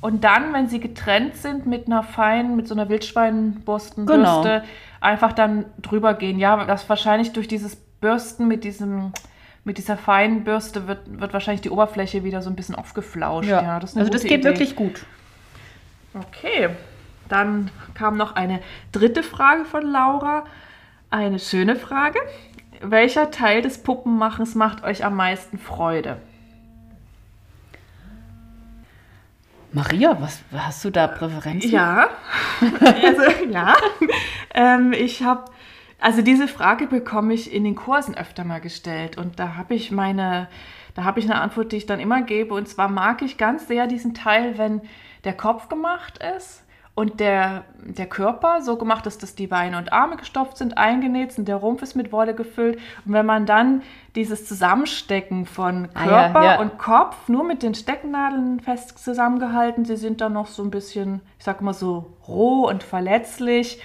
Speaker 2: und dann, wenn sie getrennt sind, mit einer feinen, mit so einer Wildschweinborstenbürste genau. einfach dann drüber gehen. Ja, das wahrscheinlich durch dieses Bürsten mit diesem mit dieser feinen Bürste wird, wird wahrscheinlich die Oberfläche wieder so ein bisschen aufgeflauscht.
Speaker 1: Ja, ja das also das geht Idee. wirklich gut.
Speaker 2: Okay, dann kam noch eine dritte Frage von Laura. Eine schöne Frage. Welcher Teil des Puppenmachens macht euch am meisten Freude?
Speaker 1: Maria, was hast du da Präferenzen?
Speaker 2: Ja, also ja. ähm, ich habe also diese Frage bekomme ich in den Kursen öfter mal gestellt und da habe ich meine, da habe ich eine Antwort, die ich dann immer gebe. Und zwar mag ich ganz sehr diesen Teil, wenn der Kopf gemacht ist und der, der Körper so gemacht ist, dass die Beine und Arme gestopft sind, eingenäht sind, der Rumpf ist mit Wolle gefüllt. Und wenn man dann dieses Zusammenstecken von Körper ah, ja, ja. und Kopf nur mit den Stecknadeln fest zusammengehalten, sie sind dann noch so ein bisschen, ich sag mal so roh und verletzlich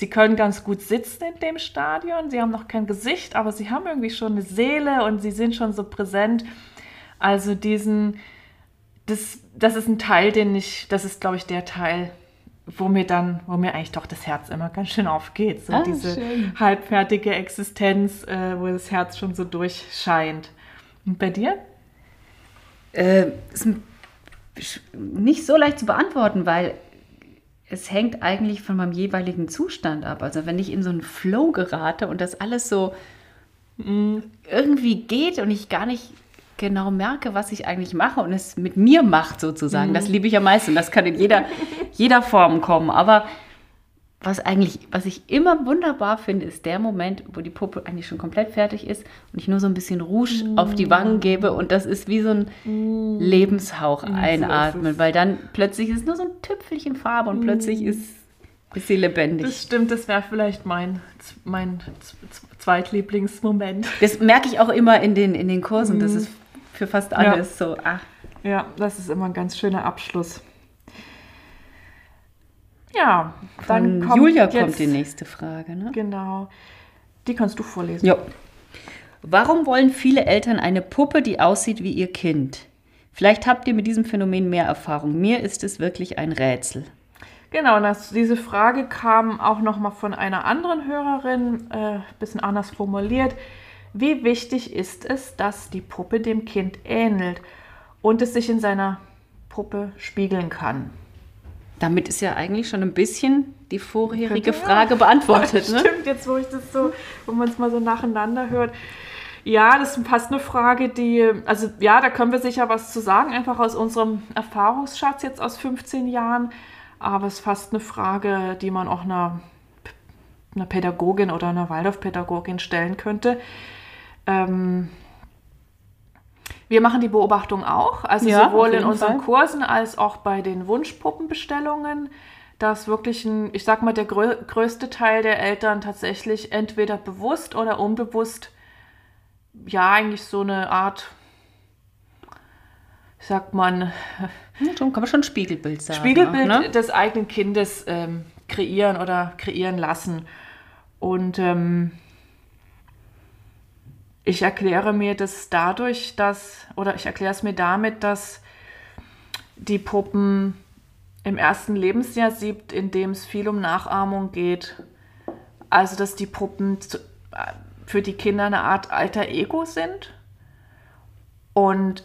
Speaker 2: Sie können ganz gut sitzen in dem Stadion. Sie haben noch kein Gesicht, aber sie haben irgendwie schon eine Seele und sie sind schon so präsent. Also diesen, das, das ist ein Teil, den ich, das ist, glaube ich, der Teil, wo mir dann, wo mir eigentlich doch das Herz immer ganz schön aufgeht. So ah, diese schön. halbfertige Existenz, äh, wo das Herz schon so durchscheint. Und bei dir?
Speaker 1: Äh, ist nicht so leicht zu beantworten, weil es hängt eigentlich von meinem jeweiligen Zustand ab. Also wenn ich in so einen Flow gerate und das alles so mm, irgendwie geht und ich gar nicht genau merke, was ich eigentlich mache und es mit mir macht sozusagen, mhm. das liebe ich am meisten. Das kann in jeder, jeder Form kommen. Aber was eigentlich, was ich immer wunderbar finde, ist der Moment, wo die Puppe eigentlich schon komplett fertig ist und ich nur so ein bisschen Rouge mm. auf die Wangen gebe und das ist wie so ein mm. Lebenshauch mm, einatmen, so weil dann plötzlich ist nur so ein Tüpfelchen Farbe und plötzlich mm. ist, ist sie lebendig.
Speaker 2: Das stimmt, das wäre vielleicht mein, mein Zweitlieblingsmoment.
Speaker 1: Das merke ich auch immer in den, in den Kursen, das mm. ist für fast alles
Speaker 2: ja.
Speaker 1: so. Ach.
Speaker 2: Ja, das ist immer ein ganz schöner Abschluss. Ja,
Speaker 1: dann kommt Julia jetzt, kommt die nächste Frage. Ne?
Speaker 2: Genau. Die kannst du vorlesen.
Speaker 1: Ja. Warum wollen viele Eltern eine Puppe, die aussieht wie ihr Kind? Vielleicht habt ihr mit diesem Phänomen mehr Erfahrung. Mir ist es wirklich ein Rätsel.
Speaker 2: Genau, das, diese Frage kam auch noch mal von einer anderen Hörerin, äh, bisschen anders formuliert. Wie wichtig ist es, dass die Puppe dem Kind ähnelt und es sich in seiner Puppe spiegeln kann?
Speaker 1: Damit ist ja eigentlich schon ein bisschen die vorherige Frage beantwortet.
Speaker 2: Ne? Stimmt, jetzt wo ich das so, wo man es mal so nacheinander hört. Ja, das ist fast eine Frage, die, also ja, da können wir sicher was zu sagen, einfach aus unserem Erfahrungsschatz jetzt aus 15 Jahren. Aber es ist fast eine Frage, die man auch einer, einer Pädagogin oder einer Waldorfpädagogin stellen könnte. Ähm, wir machen die Beobachtung auch, also ja, sowohl in unseren Fall. Kursen als auch bei den Wunschpuppenbestellungen, dass wirklich ein, ich sag mal, der grö größte Teil der Eltern tatsächlich entweder bewusst oder unbewusst, ja, eigentlich so eine Art, sagt man,
Speaker 1: ja, kann man schon Spiegelbild sagen.
Speaker 2: Spiegelbild ne? des eigenen Kindes ähm, kreieren oder kreieren lassen. Und ähm, ich erkläre mir das dadurch, dass, oder ich erkläre es mir damit, dass die Puppen im ersten Lebensjahr siebt, in dem es viel um Nachahmung geht. Also, dass die Puppen zu, für die Kinder eine Art alter Ego sind. Und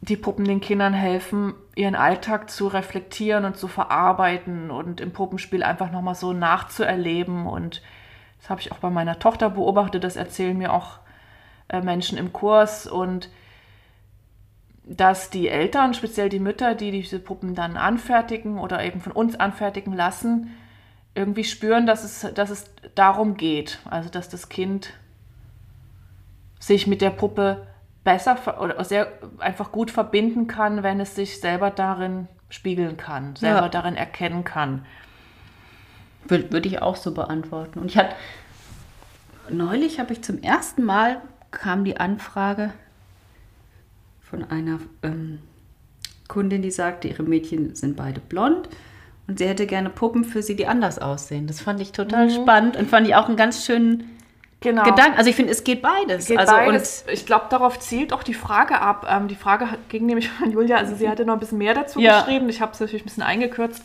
Speaker 2: die Puppen den Kindern helfen, ihren Alltag zu reflektieren und zu verarbeiten und im Puppenspiel einfach nochmal so nachzuerleben. Und das habe ich auch bei meiner Tochter beobachtet, das erzählen mir auch äh, Menschen im Kurs. Und dass die Eltern, speziell die Mütter, die diese Puppen dann anfertigen oder eben von uns anfertigen lassen, irgendwie spüren, dass es, dass es darum geht. Also dass das Kind sich mit der Puppe besser oder sehr einfach gut verbinden kann, wenn es sich selber darin spiegeln kann, selber ja. darin erkennen kann.
Speaker 1: Würde, würde ich auch so beantworten. Und ich hatte neulich habe ich zum ersten Mal kam die Anfrage von einer ähm, Kundin, die sagte, ihre Mädchen sind beide blond und sie hätte gerne Puppen für sie, die anders aussehen. Das fand ich total mhm. spannend und fand ich auch einen ganz schönen genau. Gedanken. Also ich finde, es geht beides.
Speaker 2: Geht
Speaker 1: also
Speaker 2: beides. ich glaube, darauf zielt auch die Frage ab. Ähm, die Frage ging nämlich von Julia, also sie hatte noch ein bisschen mehr dazu ja. geschrieben. Ich habe es natürlich ein bisschen eingekürzt.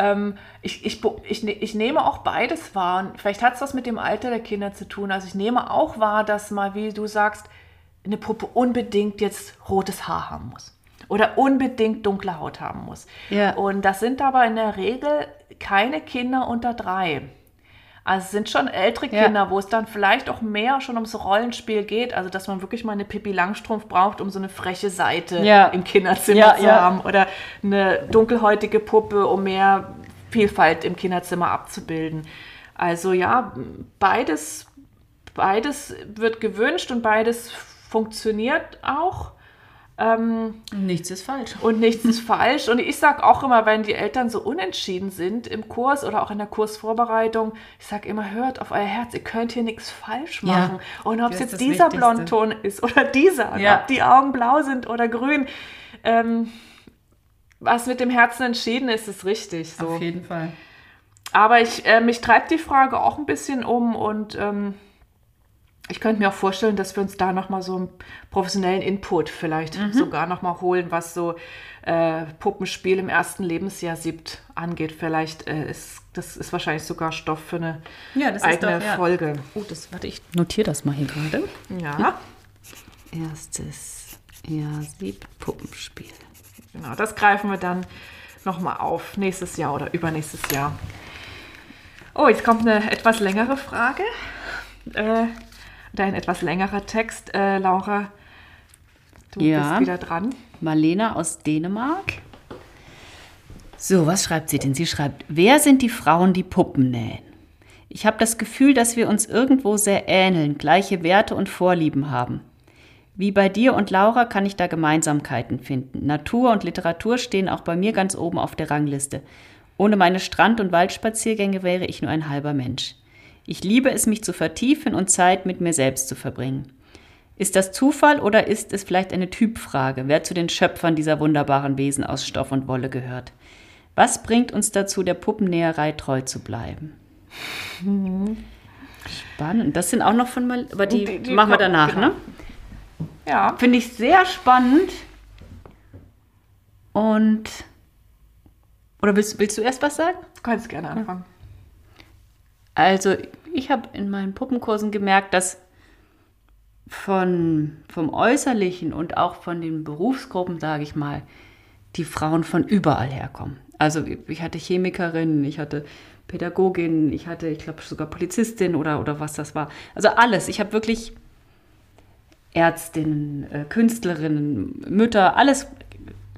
Speaker 2: Ähm, ich, ich, ich, ne, ich nehme auch beides wahr. Und vielleicht hat es was mit dem Alter der Kinder zu tun. Also ich nehme auch wahr, dass mal, wie du sagst, eine Puppe unbedingt jetzt rotes Haar haben muss oder unbedingt dunkle Haut haben muss. Ja. Und das sind aber in der Regel keine Kinder unter drei. Also es sind schon ältere Kinder, ja. wo es dann vielleicht auch mehr schon ums Rollenspiel geht, also dass man wirklich mal eine Pippi Langstrumpf braucht, um so eine freche Seite ja. im Kinderzimmer ja, zu haben oder eine dunkelhäutige Puppe, um mehr Vielfalt im Kinderzimmer abzubilden. Also ja, beides, beides wird gewünscht und beides funktioniert auch.
Speaker 1: Ähm, nichts ist falsch.
Speaker 2: Und nichts ist falsch. Und ich sage auch immer, wenn die Eltern so unentschieden sind im Kurs oder auch in der Kursvorbereitung, ich sage immer, hört auf euer Herz, ihr könnt hier nichts falsch machen. Ja, und ob es jetzt dieser Wichtigste. Blondton ist oder dieser, ja. ob die Augen blau sind oder grün. Ähm, was mit dem Herzen entschieden ist, ist richtig. So.
Speaker 1: Auf jeden Fall.
Speaker 2: Aber ich, äh, mich treibt die Frage auch ein bisschen um und ähm, ich könnte mir auch vorstellen, dass wir uns da nochmal so einen professionellen Input vielleicht mhm. sogar nochmal holen, was so äh, Puppenspiel im ersten Lebensjahr siebt angeht. Vielleicht äh, ist das ist wahrscheinlich sogar Stoff für eine ja, eigene doch, ja. Folge.
Speaker 1: Oh, das, warte, ich notiere das mal hier gerade.
Speaker 2: Ja.
Speaker 1: Erstes Jahr siebt Puppenspiel.
Speaker 2: Genau, das greifen wir dann nochmal auf, nächstes Jahr oder übernächstes Jahr. Oh, jetzt kommt eine etwas längere Frage. Äh, dein etwas längerer Text. Äh, Laura, du ja. bist wieder dran.
Speaker 1: Marlena aus Dänemark. So, was schreibt sie denn? Sie schreibt, wer sind die Frauen, die Puppen nähen? Ich habe das Gefühl, dass wir uns irgendwo sehr ähneln, gleiche Werte und Vorlieben haben. Wie bei dir und Laura kann ich da Gemeinsamkeiten finden. Natur und Literatur stehen auch bei mir ganz oben auf der Rangliste. Ohne meine Strand- und Waldspaziergänge wäre ich nur ein halber Mensch. Ich liebe es, mich zu vertiefen und Zeit mit mir selbst zu verbringen. Ist das Zufall oder ist es vielleicht eine Typfrage, wer zu den Schöpfern dieser wunderbaren Wesen aus Stoff und Wolle gehört? Was bringt uns dazu, der Puppennäherei treu zu bleiben? Spannend. Das sind auch noch von mal, aber die, die, die machen wir danach, genau. ne? Ja. Finde ich sehr spannend. Und oder willst, willst du erst was sagen?
Speaker 2: Du kannst gerne anfangen.
Speaker 1: Also ich habe in meinen Puppenkursen gemerkt, dass von, vom Äußerlichen und auch von den Berufsgruppen, sage ich mal, die Frauen von überall herkommen. Also ich hatte Chemikerin, ich hatte Pädagogin, ich hatte, ich glaube, sogar Polizistin oder, oder was das war. Also alles. Ich habe wirklich Ärztinnen, äh, Künstlerinnen, Mütter, alles.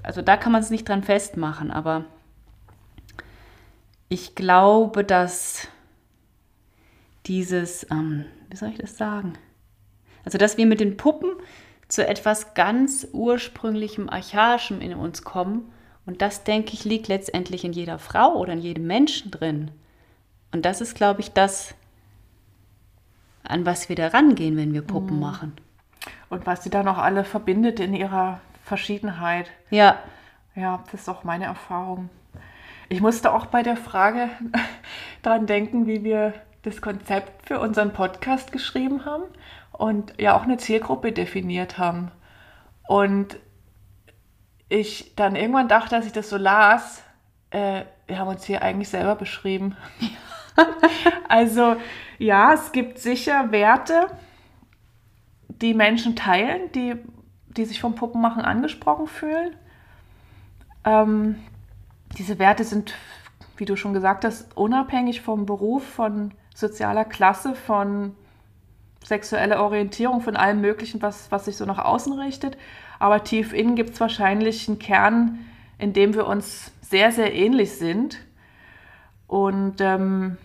Speaker 1: Also da kann man es nicht dran festmachen, aber ich glaube, dass dieses, ähm, wie soll ich das sagen? Also, dass wir mit den Puppen zu etwas ganz ursprünglichem, archaischem in uns kommen. Und das, denke ich, liegt letztendlich in jeder Frau oder in jedem Menschen drin. Und das ist, glaube ich, das, an was wir da rangehen, wenn wir Puppen mhm. machen.
Speaker 2: Und was sie da noch alle verbindet in ihrer Verschiedenheit.
Speaker 1: Ja.
Speaker 2: Ja, das ist auch meine Erfahrung. Ich musste auch bei der Frage daran denken, wie wir das Konzept für unseren Podcast geschrieben haben und ja auch eine Zielgruppe definiert haben. Und ich dann irgendwann dachte, als ich das so las, äh, wir haben uns hier eigentlich selber beschrieben. also ja, es gibt sicher Werte, die Menschen teilen, die die sich vom Puppenmachen angesprochen fühlen. Ähm, diese Werte sind, wie du schon gesagt hast, unabhängig vom Beruf, von sozialer Klasse, von sexueller Orientierung, von allem Möglichen, was, was sich so nach außen richtet. Aber tief innen gibt es wahrscheinlich einen Kern, in dem wir uns sehr, sehr ähnlich sind und ähm,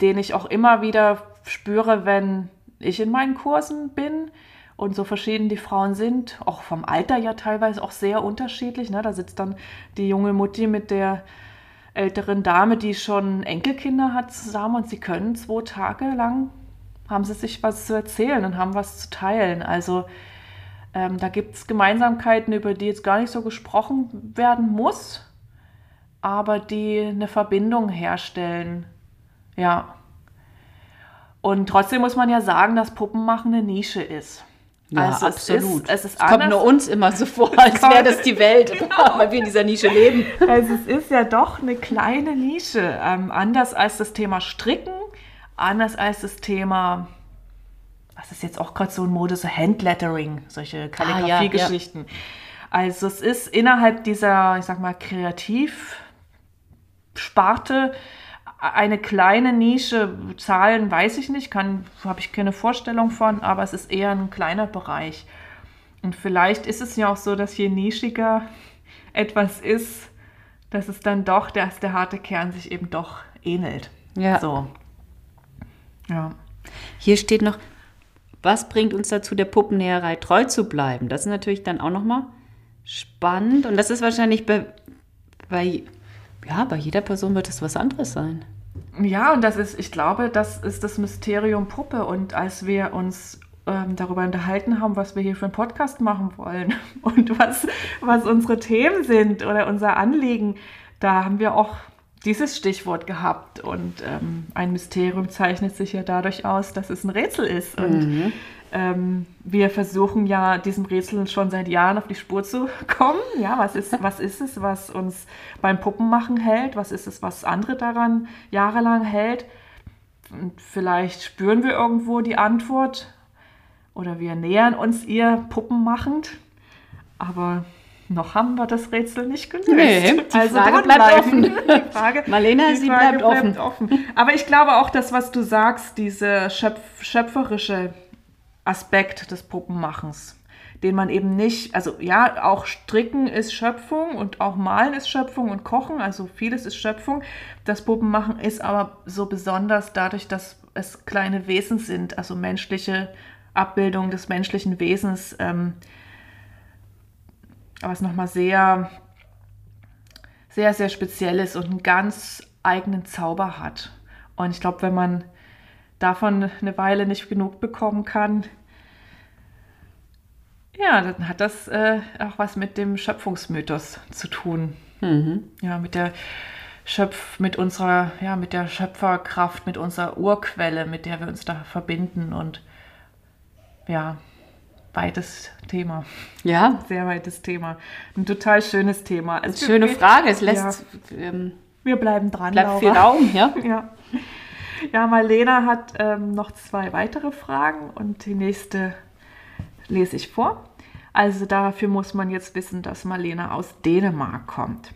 Speaker 2: den ich auch immer wieder spüre, wenn ich in meinen Kursen bin und so verschieden die Frauen sind, auch vom Alter ja teilweise auch sehr unterschiedlich. Ne? Da sitzt dann die junge Mutti mit der älteren Dame, die schon Enkelkinder hat zusammen und sie können zwei Tage lang, haben sie sich was zu erzählen und haben was zu teilen. Also ähm, da gibt es Gemeinsamkeiten, über die jetzt gar nicht so gesprochen werden muss, aber die eine Verbindung herstellen. Ja. Und trotzdem muss man ja sagen, dass Puppenmachen eine Nische ist.
Speaker 1: Ja,
Speaker 2: also
Speaker 1: absolut.
Speaker 2: Es ist, es ist
Speaker 1: kommt nur uns immer so vor, als wäre das die Welt, weil wir in dieser Nische leben.
Speaker 2: Also es ist ja doch eine kleine Nische. Ähm, anders als das Thema Stricken, anders als das Thema, was ist jetzt auch gerade so in Mode, so Handlettering, solche Kalligrafie-Geschichten. Also es ist innerhalb dieser, ich sag mal, Kreativsparte eine kleine Nische. Zahlen weiß ich nicht, kann, habe ich keine Vorstellung von, aber es ist eher ein kleiner Bereich. Und vielleicht ist es ja auch so, dass je nischiger etwas ist, dass es dann doch, dass der harte Kern sich eben doch ähnelt.
Speaker 1: Ja.
Speaker 2: So. Ja.
Speaker 1: Hier steht noch, was bringt uns dazu, der Puppennäherei treu zu bleiben? Das ist natürlich dann auch nochmal spannend. Und das ist wahrscheinlich bei, bei, ja, bei jeder Person wird es was anderes sein.
Speaker 2: Ja, und das ist, ich glaube, das ist das Mysterium Puppe. Und als wir uns ähm, darüber unterhalten haben, was wir hier für einen Podcast machen wollen und was, was unsere Themen sind oder unser Anliegen, da haben wir auch dieses Stichwort gehabt. Und ähm, ein Mysterium zeichnet sich ja dadurch aus, dass es ein Rätsel ist. Und ähm, wir versuchen ja diesem Rätsel schon seit Jahren auf die Spur zu kommen. Ja, was ist, was ist es, was uns beim Puppenmachen hält? Was ist es, was andere daran jahrelang hält? Und vielleicht spüren wir irgendwo die Antwort oder wir nähern uns ihr puppenmachend. Aber noch haben wir das Rätsel nicht gelöst.
Speaker 1: Nee, die Frage bleibt offen.
Speaker 2: Die Frage,
Speaker 1: Marlena,
Speaker 2: die
Speaker 1: sie
Speaker 2: Frage
Speaker 1: bleibt
Speaker 2: offen. Aber ich glaube auch, das, was du sagst, dieser schöpf schöpferische Aspekt des Puppenmachens, den man eben nicht, also ja, auch Stricken ist Schöpfung und auch Malen ist Schöpfung und Kochen, also vieles ist Schöpfung. Das Puppenmachen ist aber so besonders dadurch, dass es kleine Wesen sind, also menschliche Abbildung des menschlichen Wesens, ähm, was nochmal sehr, sehr, sehr speziell ist und einen ganz eigenen Zauber hat. Und ich glaube, wenn man davon eine Weile nicht genug bekommen kann, ja, dann hat das äh, auch was mit dem Schöpfungsmythos zu tun. Ja, mit der Schöpf, mit unserer, ja, mit der Schöpferkraft, mit unserer Urquelle, mit der wir uns da verbinden und ja, weites Thema.
Speaker 1: Ja,
Speaker 2: Sehr weites Thema. Ein total schönes Thema. Also
Speaker 1: schöne Frage. Es lässt, ähm,
Speaker 2: Wir bleiben dran.
Speaker 1: bleibt
Speaker 2: Laura.
Speaker 1: viel Raum, ja?
Speaker 2: Ja. Ja, Marlena hat ähm, noch zwei weitere Fragen und die nächste lese ich vor. Also dafür muss man jetzt wissen, dass Marlena aus Dänemark kommt.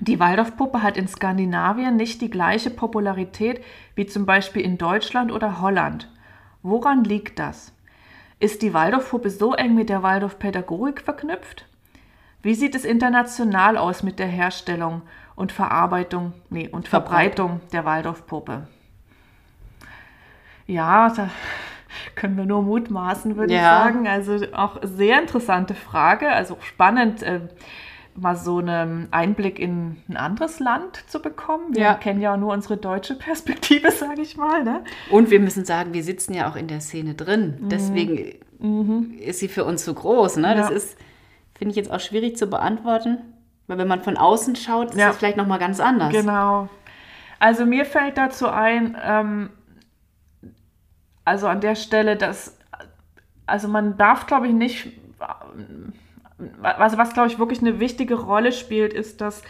Speaker 2: Die Waldorfpuppe hat in Skandinavien nicht die gleiche Popularität wie zum Beispiel in Deutschland oder Holland. Woran liegt das? Ist die Waldorfpuppe so eng mit der Waldorfpädagogik verknüpft? Wie sieht es international aus mit der Herstellung und Verarbeitung nee, und Verbreitung der Waldorfpuppe? Ja, da können wir nur mutmaßen, würde
Speaker 1: Ja.
Speaker 2: ich sagen. Also auch sehr interessante Frage, also spannend, äh, mal so einen Einblick in ein anderes Land zu bekommen. Wir
Speaker 1: Ja.
Speaker 2: kennen ja auch nur unsere deutsche Perspektive, sage ich mal. Ne?
Speaker 1: Und wir müssen sagen, wir sitzen ja auch in der Szene drin. Deswegen ist sie für uns so groß. Ne? Das
Speaker 2: Ja.
Speaker 1: ist, finde ich jetzt auch schwierig zu beantworten. Weil wenn man von außen schaut, ist
Speaker 2: Ja.
Speaker 1: das vielleicht nochmal ganz anders.
Speaker 2: Genau. Also mir fällt dazu ein, ähm, also an der Stelle, dass, also man darf, glaube ich, nicht, also was, glaube ich, wirklich eine wichtige Rolle spielt, ist, dass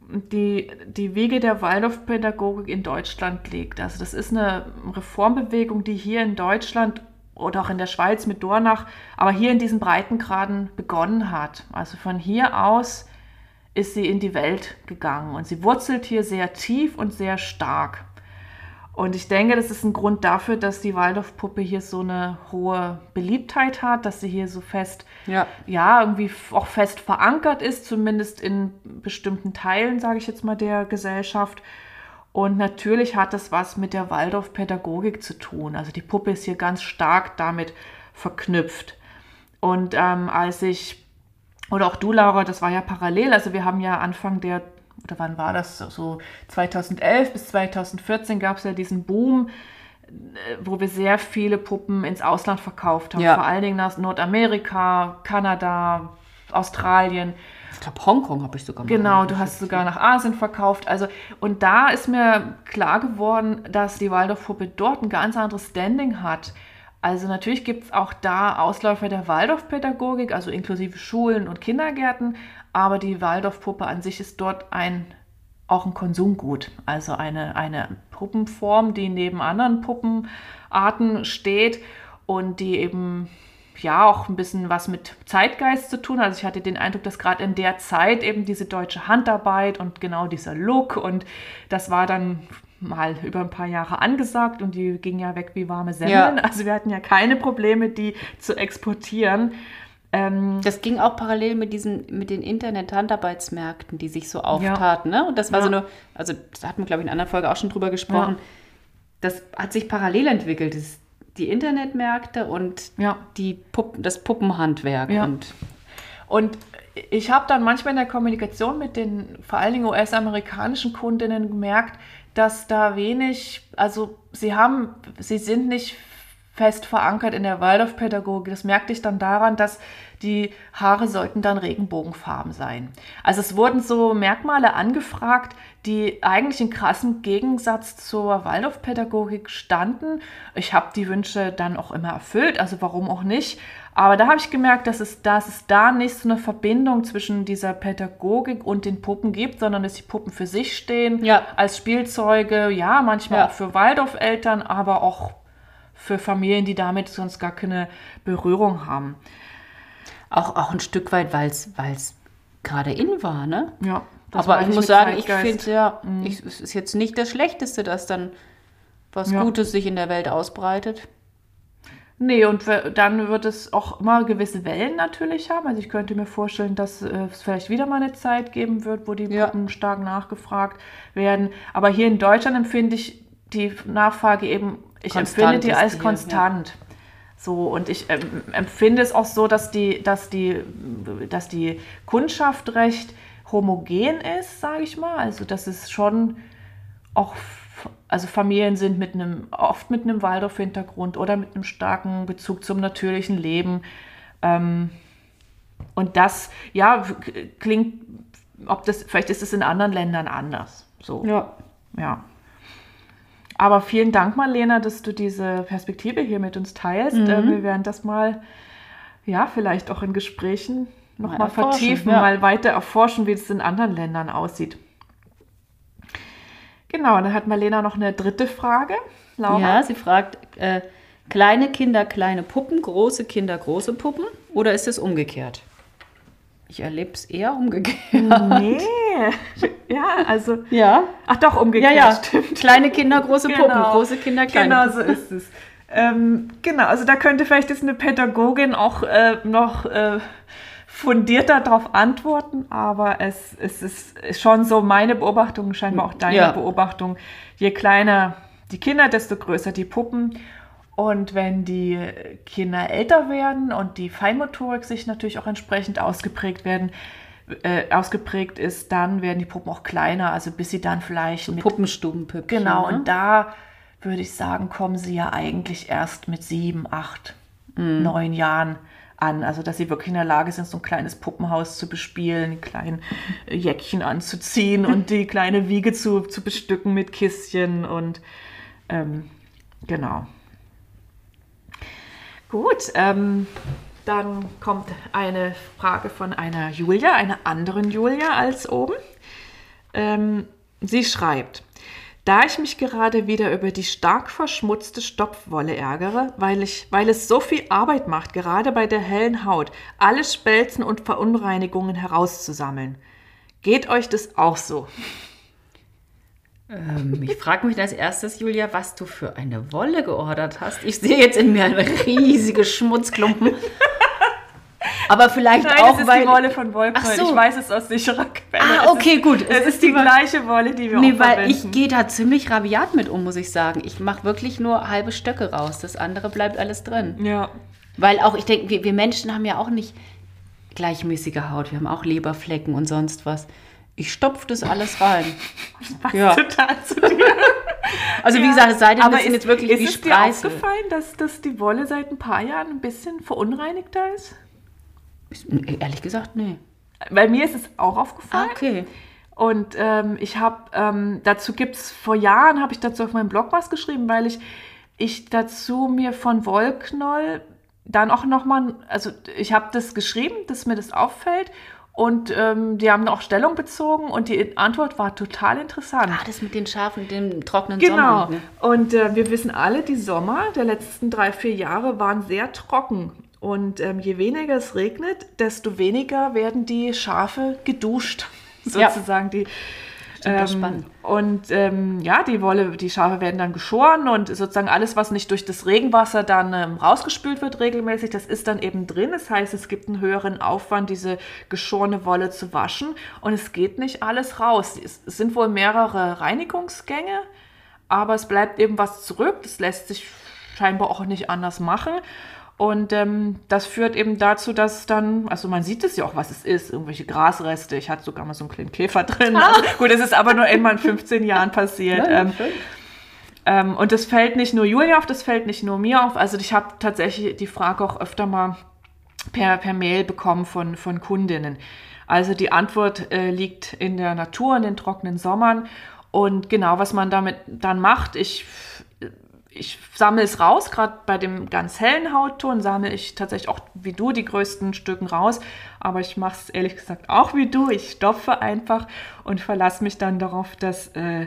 Speaker 2: die, die Wege der Waldorfpädagogik in Deutschland liegt. Also das ist eine Reformbewegung, die hier in Deutschland oder auch in der Schweiz mit Dornach, aber hier in diesen Breitengraden begonnen hat. Also von hier aus ist sie in die Welt gegangen und sie wurzelt hier sehr tief und sehr stark. Und ich denke, das ist ein Grund dafür, dass die Waldorfpuppe hier so eine hohe Beliebtheit hat, dass sie hier so fest, ja, ja irgendwie auch fest verankert ist, zumindest in bestimmten Teilen, sage ich jetzt mal, der Gesellschaft. Und natürlich hat das was mit der Waldorfpädagogik zu tun. Also die Puppe ist hier ganz stark damit verknüpft. Und ähm, als ich, oder auch du, Laura, das war ja parallel, also wir haben ja Anfang der, oder wann war das, so 2011 bis 2014 gab es ja diesen Boom, äh, wo wir sehr viele Puppen ins Ausland verkauft haben. Ja. Vor allen Dingen nach Nordamerika, Kanada, Australien.
Speaker 1: Ich glaube, Hongkong habe ich sogar
Speaker 2: mal. Genau, du hast sogar nach Asien verkauft. Also, und da ist mir klar geworden, dass die Waldorfpuppe dort ein ganz anderes Standing hat. Also natürlich gibt es auch da Ausläufer der Waldorfpädagogik, also inklusive Schulen und Kindergärten, aber die Waldorfpuppe an sich ist dort ein, auch ein Konsumgut, also eine, eine Puppenform, die neben anderen Puppenarten steht und die eben ja auch ein bisschen was mit Zeitgeist zu tun. Also ich hatte den Eindruck, dass gerade in der Zeit eben diese deutsche Handarbeit und genau dieser Look und das war dann mal über ein paar Jahre angesagt und die ging ja weg wie warme Semmeln. Ja. Also wir hatten ja keine Probleme, die zu exportieren.
Speaker 1: Ähm, das ging auch parallel mit diesen, mit den Internet-Handarbeitsmärkten, die sich so auftaten. Ja. Ne? Und das war ja. so eine, also da hatten wir, glaube ich, in einer Folge auch schon drüber gesprochen. Das hat sich parallel entwickelt. Das die Internetmärkte und ja. die Pupp das Puppenhandwerk. Und,
Speaker 2: und ich habe dann manchmal in der Kommunikation mit den vor allen Dingen US-amerikanischen Kundinnen gemerkt, dass da wenig, also sie haben, sie sind nicht fest verankert in der Waldorfpädagogik. Das merkte ich dann daran, dass die Haare sollten dann Regenbogenfarben sein. Also es wurden so Merkmale angefragt, die eigentlich in krassem Gegensatz zur Waldorfpädagogik standen. Ich habe die Wünsche dann auch immer erfüllt, also warum auch nicht. Aber da habe ich gemerkt, dass es, dass es da nicht so eine Verbindung zwischen dieser Pädagogik und den Puppen gibt, sondern dass die Puppen für sich stehen, ja. als Spielzeuge, ja, manchmal ja. auch für Waldorfeltern, aber auch für Familien, die damit sonst gar keine Berührung haben.
Speaker 1: Auch, auch ein Stück weit, weil es gerade in war, ne?
Speaker 2: Ja.
Speaker 1: Aber ich muss sagen, Zeitgeist. ich finde ja, mhm. ich, es ist jetzt nicht das Schlechteste, dass dann was ja. Gutes sich in der Welt ausbreitet.
Speaker 2: Nee, und dann wird es auch immer gewisse Wellen natürlich haben. Also ich könnte mir vorstellen, dass äh, es vielleicht wieder mal eine Zeit geben wird, wo die Puppen ja. stark nachgefragt werden. Aber hier in Deutschland empfinde ich die Nachfrage eben ich empfinde die als hier, konstant. Ja. So, und ich ähm, empfinde es auch so, dass die, dass die, dass die Kundschaft recht homogen ist, sage ich mal. Also, dass es schon auch, also Familien sind mit einem, oft mit einem Waldorf-Hintergrund oder mit einem starken Bezug zum natürlichen Leben. Ähm, und das, ja, klingt, ob das, vielleicht ist es in anderen Ländern anders. So.
Speaker 1: Ja.
Speaker 2: Ja. Aber vielen Dank, Marlena, dass du diese Perspektive hier mit uns teilst. Mhm. Äh, wir werden das mal, ja, vielleicht auch in Gesprächen nochmal vertiefen, ja. mal weiter erforschen, wie es in anderen Ländern aussieht. Genau, dann hat Marlena noch eine dritte Frage.
Speaker 1: Laura? Ja, sie fragt, äh, kleine Kinder kleine Puppen, große Kinder große Puppen oder ist es umgekehrt? Ich erlebe es eher umgekehrt.
Speaker 2: Nee. Ja, also.
Speaker 1: Ja.
Speaker 2: Ach doch, umgekehrt.
Speaker 1: Ja, ja. Stimmt. Kleine Kinder, große genau. Puppen. Große Kinder, kleine
Speaker 2: Genau, Puppen. so ist es. Ähm, genau, also da könnte vielleicht jetzt eine Pädagogin auch äh, noch äh, fundierter darauf antworten, aber es, es ist schon so meine Beobachtung, scheinbar auch deine ja. Beobachtung. Je kleiner die Kinder, desto größer die Puppen. Und wenn die Kinder älter werden und die Feinmotorik sich natürlich auch entsprechend ausgeprägt werden, äh, ausgeprägt ist, dann werden die Puppen auch kleiner, also bis sie dann vielleicht
Speaker 1: so mit Puppenstubenpüppchen.
Speaker 2: Genau, ne? und da würde ich sagen, kommen sie ja eigentlich erst mit sieben, acht, mhm. neun Jahren an. Also, dass sie wirklich in der Lage sind, so ein kleines Puppenhaus zu bespielen, ein kleines Jäckchen anzuziehen und die kleine Wiege zu, zu bestücken mit Kistchen und ähm, genau. Gut, ähm, dann kommt eine Frage von einer Julia, einer anderen Julia als oben. Ähm, sie schreibt, Da ich mich gerade wieder über die stark verschmutzte Stopfwolle ärgere, weil, ich, weil es so viel Arbeit macht, gerade bei der hellen Haut, alle Spelzen und Verunreinigungen herauszusammeln. Geht euch das auch so?
Speaker 1: Ähm, ich frage mich als erstes, Julia, was du für eine Wolle geordert hast. Ich sehe jetzt in mir eine riesige Schmutzklumpen. Aber vielleicht
Speaker 2: Nein,
Speaker 1: auch,
Speaker 2: es ist
Speaker 1: weil...
Speaker 2: die Wolle von.
Speaker 1: Ach so.
Speaker 2: Ich weiß es aus sicherer Quelle.
Speaker 1: Ah, okay,
Speaker 2: es
Speaker 1: gut.
Speaker 2: Ist, es, ist die gleiche Wolle, die wir
Speaker 1: Nee,
Speaker 2: auch
Speaker 1: weil
Speaker 2: verwenden.
Speaker 1: ich gehe da ziemlich rabiat mit um, muss ich sagen. Ich mache wirklich nur halbe Stöcke raus. Das andere bleibt alles drin.
Speaker 2: ja.
Speaker 1: Weil auch, ich denke, wir, wir Menschen haben ja auch nicht gleichmäßige Haut. Wir haben auch Leberflecken und sonst was. Ich stopfe das alles rein.
Speaker 2: Passt
Speaker 1: Ja.
Speaker 2: total zu dir.
Speaker 1: Also wie
Speaker 2: Ja.
Speaker 1: gesagt, es sei denn,
Speaker 2: Aber
Speaker 1: das sind
Speaker 2: ist,
Speaker 1: jetzt wirklich
Speaker 2: ist
Speaker 1: wie
Speaker 2: es dir aufgefallen, dass, dass die Wolle seit ein paar Jahren ein bisschen verunreinigter ist?
Speaker 1: Ehrlich gesagt, nee.
Speaker 2: Bei mir ist es auch aufgefallen.
Speaker 1: Ah, okay.
Speaker 2: Und ähm, ich habe, ähm, dazu gibt es, vor Jahren habe ich dazu auf meinem Blog was geschrieben, weil ich, ich dazu mir von Wollknoll dann auch nochmal, also ich habe das geschrieben, dass mir das auffällt. Und ähm, die haben auch Stellung bezogen und die Antwort war total interessant.
Speaker 1: Ah, das mit den scharfen, dem trockenen
Speaker 2: Genau.
Speaker 1: Sommer. Ne?
Speaker 2: Und äh, wir wissen alle, die Sommer der letzten drei, vier Jahre waren sehr trocken. Und ähm, je weniger es regnet, desto weniger werden die Schafe geduscht,
Speaker 1: Ja.
Speaker 2: sozusagen. Die,
Speaker 1: das ist spannend.
Speaker 2: Und ähm, ja, die Wolle, die Schafe werden dann geschoren und sozusagen alles, was nicht durch das Regenwasser dann ähm, rausgespült wird regelmäßig, das ist dann eben drin. Das heißt, es gibt einen höheren Aufwand, diese geschorene Wolle zu waschen und es geht nicht alles raus. Es, es sind wohl mehrere Reinigungsgänge, aber es bleibt eben was zurück. Das lässt sich scheinbar auch nicht anders machen. Und ähm, das führt eben dazu, dass dann, also man sieht es ja auch, was es ist, irgendwelche Grasreste. Ich hatte sogar mal so einen kleinen Käfer drin. Also, gut, das ist aber nur einmal in 15 Jahren passiert.
Speaker 1: Ja,
Speaker 2: ähm, ähm, und das fällt nicht nur Julia auf, das fällt nicht nur mir auf. Also ich habe tatsächlich die Frage auch öfter mal per, per Mail bekommen von, von Kundinnen. Also die Antwort äh, liegt in der Natur, in den trockenen Sommern. Und genau, was man damit dann macht, ich, ich sammle es raus, gerade bei dem ganz hellen Hautton sammle ich tatsächlich auch wie du die größten Stücken raus. Aber ich mache es ehrlich gesagt auch wie du. Ich stopfe einfach und verlasse mich dann darauf, dass äh,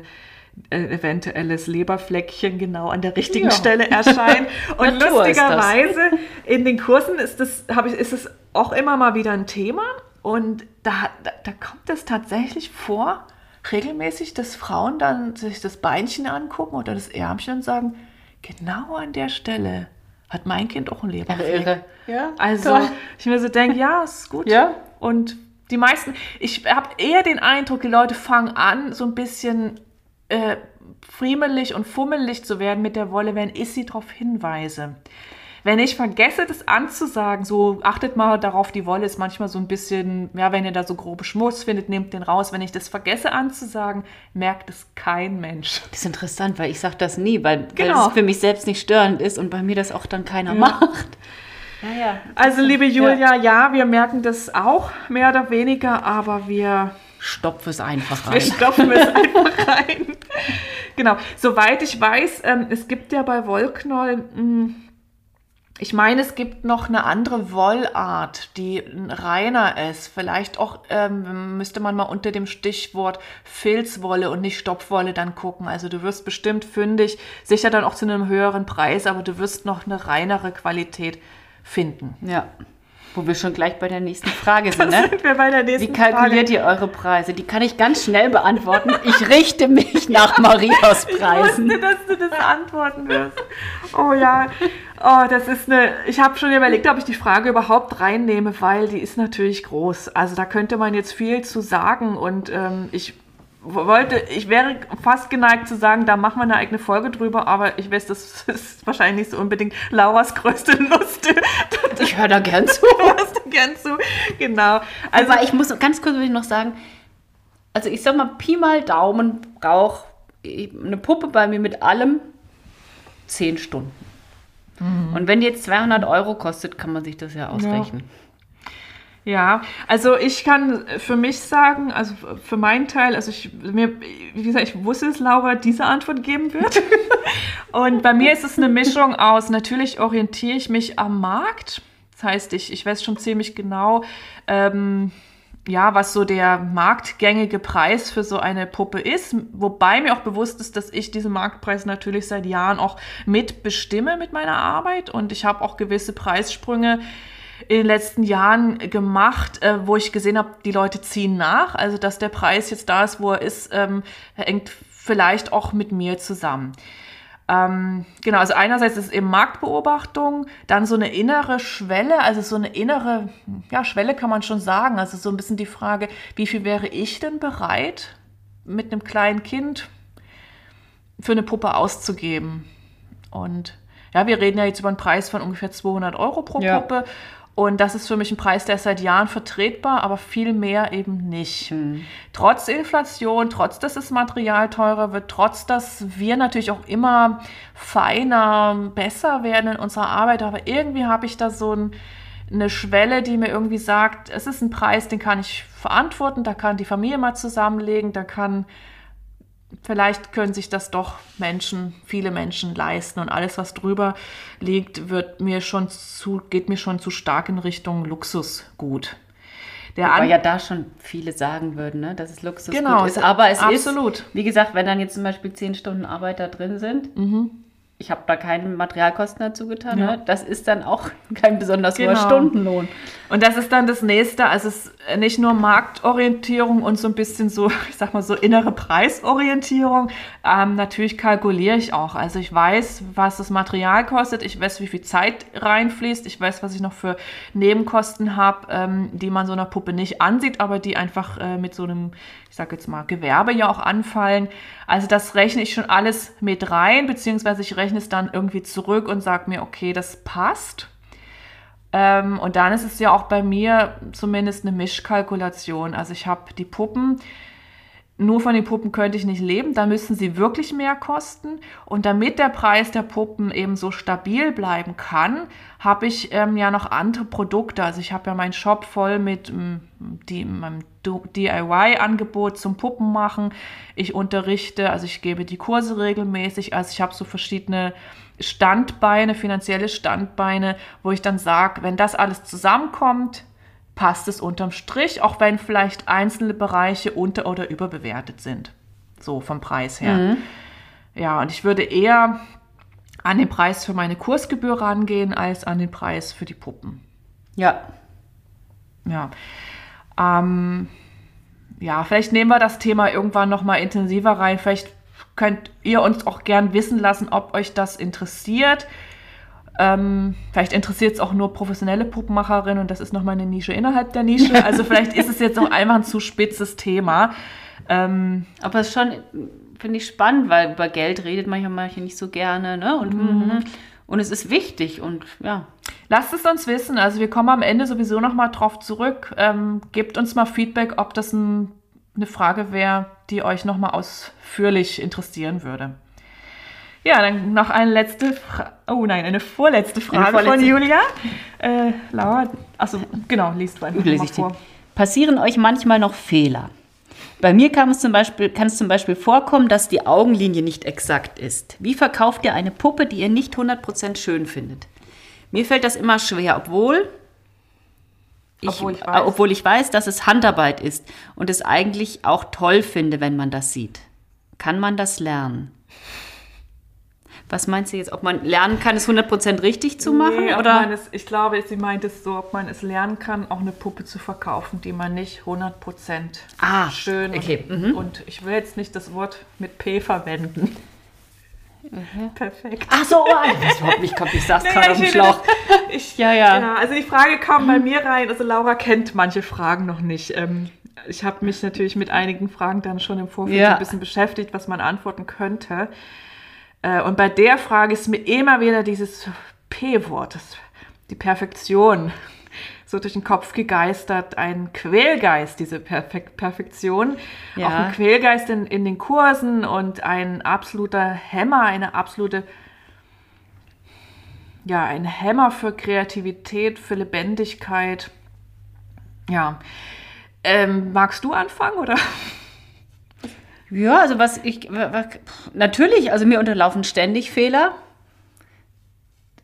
Speaker 2: äh, eventuelles Leberfleckchen genau an der richtigen
Speaker 1: Ja.
Speaker 2: Stelle erscheint. Und lustigerweise in den Kursen ist das, habe ich, ist es auch immer mal wieder ein Thema. Und da, da, da kommt es tatsächlich vor, regelmäßig, dass Frauen dann sich das Beinchen angucken oder das Ärmchen und sagen, genau an der Stelle hat mein Kind auch einen Leberfleck.
Speaker 1: Irre. Ja,
Speaker 2: Also
Speaker 1: toll.
Speaker 2: ich mir so denke, ja, ist gut.
Speaker 1: Ja.
Speaker 2: Und die meisten, ich habe eher den Eindruck, die Leute fangen an, so ein bisschen äh, friemelig und fummelig zu werden mit der Wolle, wenn ich sie darauf hinweise. Wenn ich vergesse, das anzusagen, so achtet mal darauf, die Wolle ist manchmal so ein bisschen, ja, wenn ihr da so grobe Schmutz findet, nehmt den raus. Wenn ich das vergesse anzusagen, merkt es kein Mensch.
Speaker 1: Das ist interessant, weil ich sage das nie, weil, weil
Speaker 2: Genau.
Speaker 1: es für mich selbst nicht störend ist und bei mir das auch dann keiner macht. Ja, ja.
Speaker 2: Also, liebe Julia, ja, wir merken das auch mehr oder weniger, aber wir
Speaker 1: Stopf es einfach
Speaker 2: Wir
Speaker 1: rein.
Speaker 2: stopfen es einfach rein. Genau. Soweit ich weiß, ähm, es gibt ja bei Wollknoll, mh, ich meine, es gibt noch eine andere Wollart, die reiner ist. Vielleicht auch ähm, müsste man mal unter dem Stichwort Filzwolle und nicht Stopfwolle dann gucken. Also du wirst bestimmt fündig, sicher dann auch zu einem höheren Preis, aber du wirst noch eine reinere Qualität finden.
Speaker 1: Ja. Wo wir schon gleich bei der nächsten Frage sind, ne?
Speaker 2: Sind wir bei der nächsten
Speaker 1: Wie kalkuliert ihr eure Preise? Die kann ich ganz schnell beantworten. Ich richte mich nach Marias
Speaker 2: Ich
Speaker 1: Preisen.
Speaker 2: wusste, dass du das antworten wirst. Oh ja. Oh, das ist eine. Ich habe schon überlegt, ob ich die Frage überhaupt reinnehme, weil die ist natürlich groß. Also da könnte man jetzt viel zu sagen und ähm, ich wollte, ich wäre fast geneigt zu sagen, da machen wir eine eigene Folge drüber, aber ich weiß, das ist wahrscheinlich nicht so unbedingt Lauras größte Lust.
Speaker 1: Ich höre da gern zu.
Speaker 2: Hörst du gern zu? Genau. Also
Speaker 1: Aber ich muss ganz kurz noch sagen, also ich sag mal, Pi mal Daumen braucht eine Puppe bei mir mit allem 10 Stunden. Und wenn die jetzt 200 Euro kostet, kann man sich das ja ausrechnen.
Speaker 2: Ja, also ich kann für mich sagen, also für meinen Teil, also ich mir, wie gesagt, ich wusste, dass Laura diese Antwort geben wird. Und bei mir ist es eine Mischung aus, natürlich orientiere ich mich am Markt. Das heißt, ich, ich weiß schon ziemlich genau, ähm, ja, was so der marktgängige Preis für so eine Puppe ist, wobei mir auch bewusst ist, dass ich diesen Marktpreis natürlich seit Jahren auch mitbestimme mit meiner Arbeit. Und ich habe auch gewisse Preissprünge in den letzten Jahren gemacht, äh, wo ich gesehen habe, die Leute ziehen nach, also dass der Preis jetzt da ist, wo er ist, ähm, hängt vielleicht auch mit mir zusammen. Ähm, genau, also einerseits ist es eben Marktbeobachtung, dann so eine innere Schwelle, also so eine innere, ja, Schwelle kann man schon sagen. Also so ein bisschen die Frage, wie viel wäre ich denn bereit, mit einem kleinen Kind für eine Puppe auszugeben? Und ja, wir reden ja jetzt über einen Preis von ungefähr 200 Euro pro ja. Puppe. Und das ist für mich ein Preis, der ist seit Jahren vertretbar, aber viel mehr eben nicht. Mhm. Trotz Inflation, trotz dass das Material teurer wird, trotz dass wir natürlich auch immer feiner, besser werden in unserer Arbeit, aber irgendwie habe ich da so ein, eine Schwelle, die mir irgendwie sagt, es ist ein Preis, den kann ich verantworten, da kann die Familie mal zusammenlegen, da kann vielleicht können sich das doch Menschen, viele Menschen leisten und alles, was drüber liegt, wird mir schon zu, geht mir schon zu stark in Richtung Luxusgut.
Speaker 1: Der Wobei ja da schon viele sagen würden, ne, dass es Luxusgut genau, ist. Aber es absolut. ist, wie gesagt, wenn dann jetzt zum Beispiel zehn Stunden Arbeit da drin sind, mhm ich habe da keine Materialkosten dazu getan. Ja. Ne? Das ist dann auch kein besonders genau. hoher Stundenlohn.
Speaker 2: Und das ist dann das nächste. Also es ist nicht nur Marktorientierung und so ein bisschen so, ich sag mal so innere Preisorientierung. Ähm, natürlich kalkuliere ich auch. Also ich weiß, was das Material kostet. Ich weiß, wie viel Zeit reinfließt. Ich weiß, was ich noch für Nebenkosten habe, ähm, die man so einer Puppe nicht ansieht, aber die einfach äh, mit so einem ich sage jetzt mal, Gewerbe ja auch anfallen. Also das rechne ich schon alles mit rein, beziehungsweise ich rechne es dann irgendwie zurück und sage mir, okay, das passt. Ähm, und dann ist es ja auch bei mir zumindest eine Mischkalkulation. Also ich habe die Puppen, nur von den Puppen könnte ich nicht leben, da müssen sie wirklich mehr kosten. Und damit der Preis der Puppen eben so stabil bleiben kann, habe ich ähm, ja noch andere Produkte. Also ich habe ja meinen Shop voll mit die, meinem DIY-Angebot zum Puppenmachen. Ich unterrichte, also ich gebe die Kurse regelmäßig. Also ich habe so verschiedene Standbeine, finanzielle Standbeine, wo ich dann sage, wenn das alles zusammenkommt, passt es unterm Strich, auch wenn vielleicht einzelne Bereiche unter- oder überbewertet sind. So vom Preis her. Mhm. Ja, und ich würde eher an den Preis für meine Kursgebühr rangehen, als an den Preis für die Puppen.
Speaker 1: Ja.
Speaker 2: Ja. Ähm, ja, vielleicht nehmen wir das Thema irgendwann nochmal intensiver rein. Vielleicht könnt ihr uns auch gern wissen lassen, ob euch das interessiert. Ähm, vielleicht interessiert es auch nur professionelle Puppenmacherinnen und das ist nochmal eine Nische innerhalb der Nische. Also vielleicht ist es jetzt auch einfach ein zu spitzes Thema.
Speaker 1: Ähm, Aber es ist schon, finde ich, spannend, weil über Geld redet manchmal manche nicht so gerne. Ne? Und, mhm. und es ist wichtig und ja.
Speaker 2: Lasst es uns wissen. Also wir kommen am Ende sowieso nochmal drauf zurück. Ähm, gebt uns mal Feedback, ob das ein, eine Frage wäre, die euch nochmal ausführlich interessieren würde. Ja, dann noch eine letzte Frage. Oh nein, eine vorletzte Frage eine vorletzte. von Julia. Äh, Laura, achso, genau, liest du einfach
Speaker 1: mal vor. Passieren euch manchmal noch Fehler? Bei mir kann es, zum Beispiel, kann es zum Beispiel vorkommen, dass die Augenlinie nicht exakt ist. Wie verkauft ihr eine Puppe, die ihr nicht 100% schön findet? Mir fällt das immer schwer, obwohl ich, obwohl, ich weiß. obwohl ich weiß, dass es Handarbeit ist und es eigentlich auch toll finde, wenn man das sieht. Kann man das lernen? Was meinst du jetzt, ob man lernen kann, es 100% richtig zu machen? Nee, oder?
Speaker 2: Es, ich glaube, sie meint es so, ob man es lernen kann, auch eine Puppe zu verkaufen, die man nicht 100%
Speaker 1: ah,
Speaker 2: schön
Speaker 1: okay.
Speaker 2: und, mhm. und ich will jetzt nicht das Wort mit P verwenden.
Speaker 1: Mhm. Perfekt. Ach so, oh, ich überhaupt nicht kommt, ich saß gerade auf dem Schlauch.
Speaker 2: Ich, ja, ja, ja. Also die Frage kam bei mir rein, also Laura kennt manche Fragen noch nicht. Ähm, ich habe mich natürlich mit einigen Fragen dann schon im Vorfeld ja. ein bisschen beschäftigt, was man antworten könnte. Äh, und bei der Frage ist mir immer wieder dieses P-Wort, die Perfektion, so durch den Kopf gegeistert. Ein Quälgeist, diese Perfek Perfektion. Ja. Auch ein Quälgeist in, in den Kursen und ein absoluter Hämmer, eine absolute, ja, ein Hämmer für Kreativität, für Lebendigkeit. Ja. Ähm, magst du anfangen oder?
Speaker 1: Ja, also was ich, natürlich, also mir unterlaufen ständig Fehler.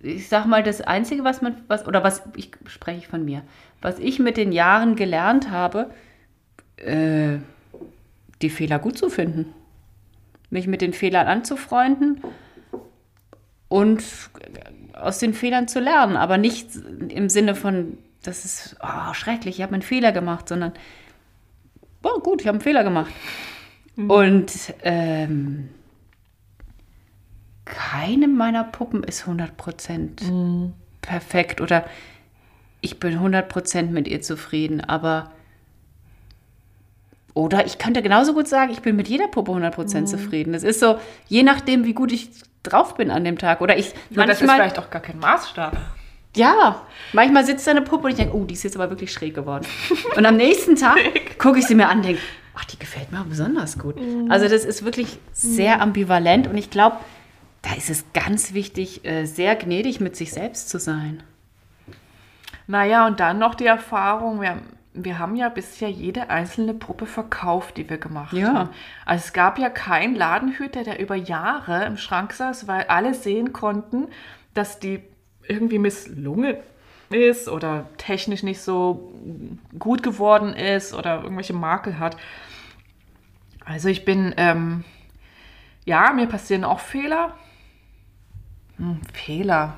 Speaker 1: Ich sag mal, das Einzige, was man, was, oder was, ich spreche von mir, was ich mit den Jahren gelernt habe, äh, die Fehler gut zu finden. Mich mit den Fehlern anzufreunden und aus den Fehlern zu lernen. Aber nicht im Sinne von, das ist oh, schrecklich, ich habe einen Fehler gemacht, sondern, oh, gut, ich habe einen Fehler gemacht. Mhm. Und ähm, keine meiner Puppen ist 100% mhm. perfekt oder ich bin 100% mit ihr zufrieden, aber oder ich könnte genauso gut sagen, ich bin mit jeder Puppe 100% mhm. zufrieden. Das ist so, je nachdem, wie gut ich drauf bin an dem Tag. Oder ich
Speaker 2: Nur manchmal, das ist vielleicht auch gar kein Maßstab.
Speaker 1: Ja, manchmal sitzt da eine Puppe und ich denke, oh, die ist jetzt aber wirklich schräg geworden. Und am nächsten Tag gucke ich sie mir an und denke, ach, die gefällt mir auch besonders gut. Mhm. Also das ist wirklich sehr mhm. ambivalent und ich glaube, da ist es ganz wichtig, äh, sehr gnädig mit sich selbst zu sein.
Speaker 2: Naja, und dann noch die Erfahrung, wir, wir haben ja bisher jede einzelne Puppe verkauft, die wir gemacht ja. haben. Also es gab ja keinen Ladenhüter, der über Jahre im Schrank saß, weil alle sehen konnten, dass die irgendwie misslungen ist oder technisch nicht so gut geworden ist oder irgendwelche Makel hat. Also ich bin, ähm, ja, mir passieren auch Fehler. Hm, Fehler.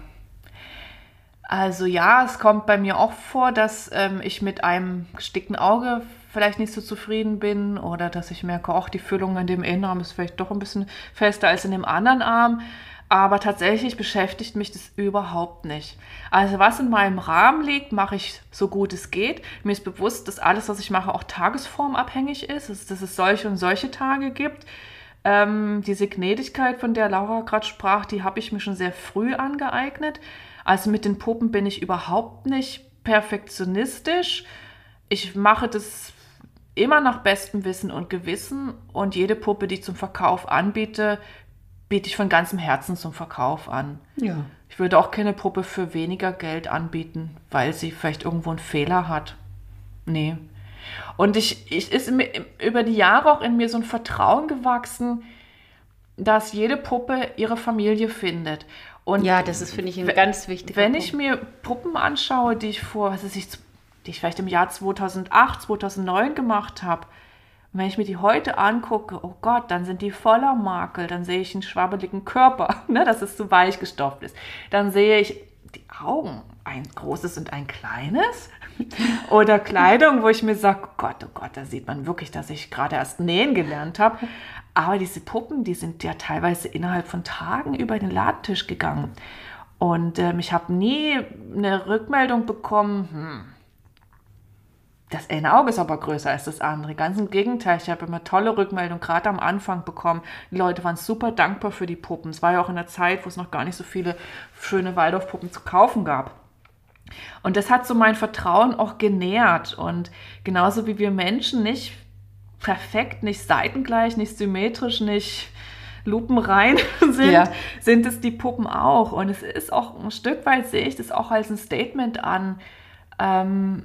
Speaker 2: Also ja, es kommt bei mir auch vor, dass ähm, ich mit einem gestickten Auge vielleicht nicht so zufrieden bin oder dass ich merke, auch die Füllung in dem einen Arm ist vielleicht doch ein bisschen fester als in dem anderen Arm. Aber tatsächlich beschäftigt mich das überhaupt nicht. Also was in meinem Rahmen liegt, mache ich so gut es geht. Mir ist bewusst, dass alles, was ich mache, auch tagesformabhängig ist, dass es solche und solche Tage gibt. Ähm, diese Gnädigkeit, von der Laura gerade sprach, die habe ich mir schon sehr früh angeeignet. Also mit den Puppen bin ich überhaupt nicht perfektionistisch. Ich mache das immer nach bestem Wissen und Gewissen und jede Puppe, die ich zum Verkauf anbiete, biete ich von ganzem Herzen zum Verkauf an. Ja. Ich würde auch keine Puppe für weniger Geld anbieten, weil sie vielleicht irgendwo einen Fehler hat. Nee, und ich, ich ist mir über die Jahre auch in mir so ein Vertrauen gewachsen, dass jede Puppe ihre Familie findet.
Speaker 1: Und ja, das ist, finde ich, ein ganz wichtiger
Speaker 2: Wenn Punkt. ich mir Puppen anschaue, die ich vor, was weiß ich, die ich vielleicht im Jahr 2008, 2009 gemacht habe, und wenn ich mir die heute angucke, oh Gott, dann sind die voller Makel, dann sehe ich einen schwabbeligen Körper, ne, dass es zu weich gestopft ist. Dann sehe ich die Augen, ein großes und ein kleines. Oder Kleidung, wo ich mir sage, oh Gott, oh Gott, da sieht man wirklich, dass ich gerade erst nähen gelernt habe. Aber diese Puppen, die sind ja teilweise innerhalb von Tagen über den Ladentisch gegangen. Und ähm, ich habe nie eine Rückmeldung bekommen, hm, das eine Auge ist aber größer als das andere. Ganz im Gegenteil, ich habe immer tolle Rückmeldungen, gerade am Anfang bekommen. Die Leute waren super dankbar für die Puppen. Es war ja auch in der Zeit, wo es noch gar nicht so viele schöne Waldorfpuppen zu kaufen gab. Und das hat so mein Vertrauen auch genährt. Und genauso wie wir Menschen nicht perfekt, nicht seitengleich, nicht symmetrisch, nicht lupenrein sind, ja. sind es die Puppen auch. Und es ist auch ein Stück weit, sehe ich das auch als ein Statement an. Ähm,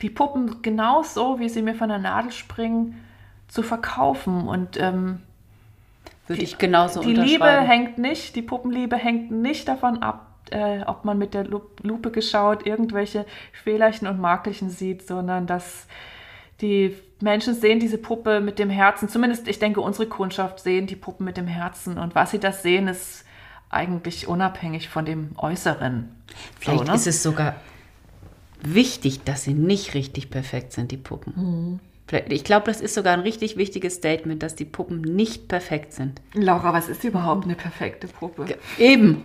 Speaker 2: die Puppen genauso, wie sie mir von der Nadel springen, zu verkaufen. Und ähm,
Speaker 1: würde ich genauso
Speaker 2: Die Liebe hängt nicht, die Puppenliebe hängt nicht davon ab, äh, ob man mit der Lupe geschaut irgendwelche Fehlerchen und Makelchen sieht, sondern dass die Menschen sehen diese Puppe mit dem Herzen. Zumindest, ich denke, unsere Kundschaft sehen die Puppen mit dem Herzen. Und was sie das sehen, ist eigentlich unabhängig von dem Äußeren.
Speaker 1: Vielleicht so, ne? ist es sogar wichtig, dass sie nicht richtig perfekt sind, die Puppen. Mhm. Ich glaube, das ist sogar ein richtig wichtiges Statement, dass die Puppen nicht perfekt sind.
Speaker 2: Laura, was ist überhaupt eine perfekte Puppe?
Speaker 1: Eben.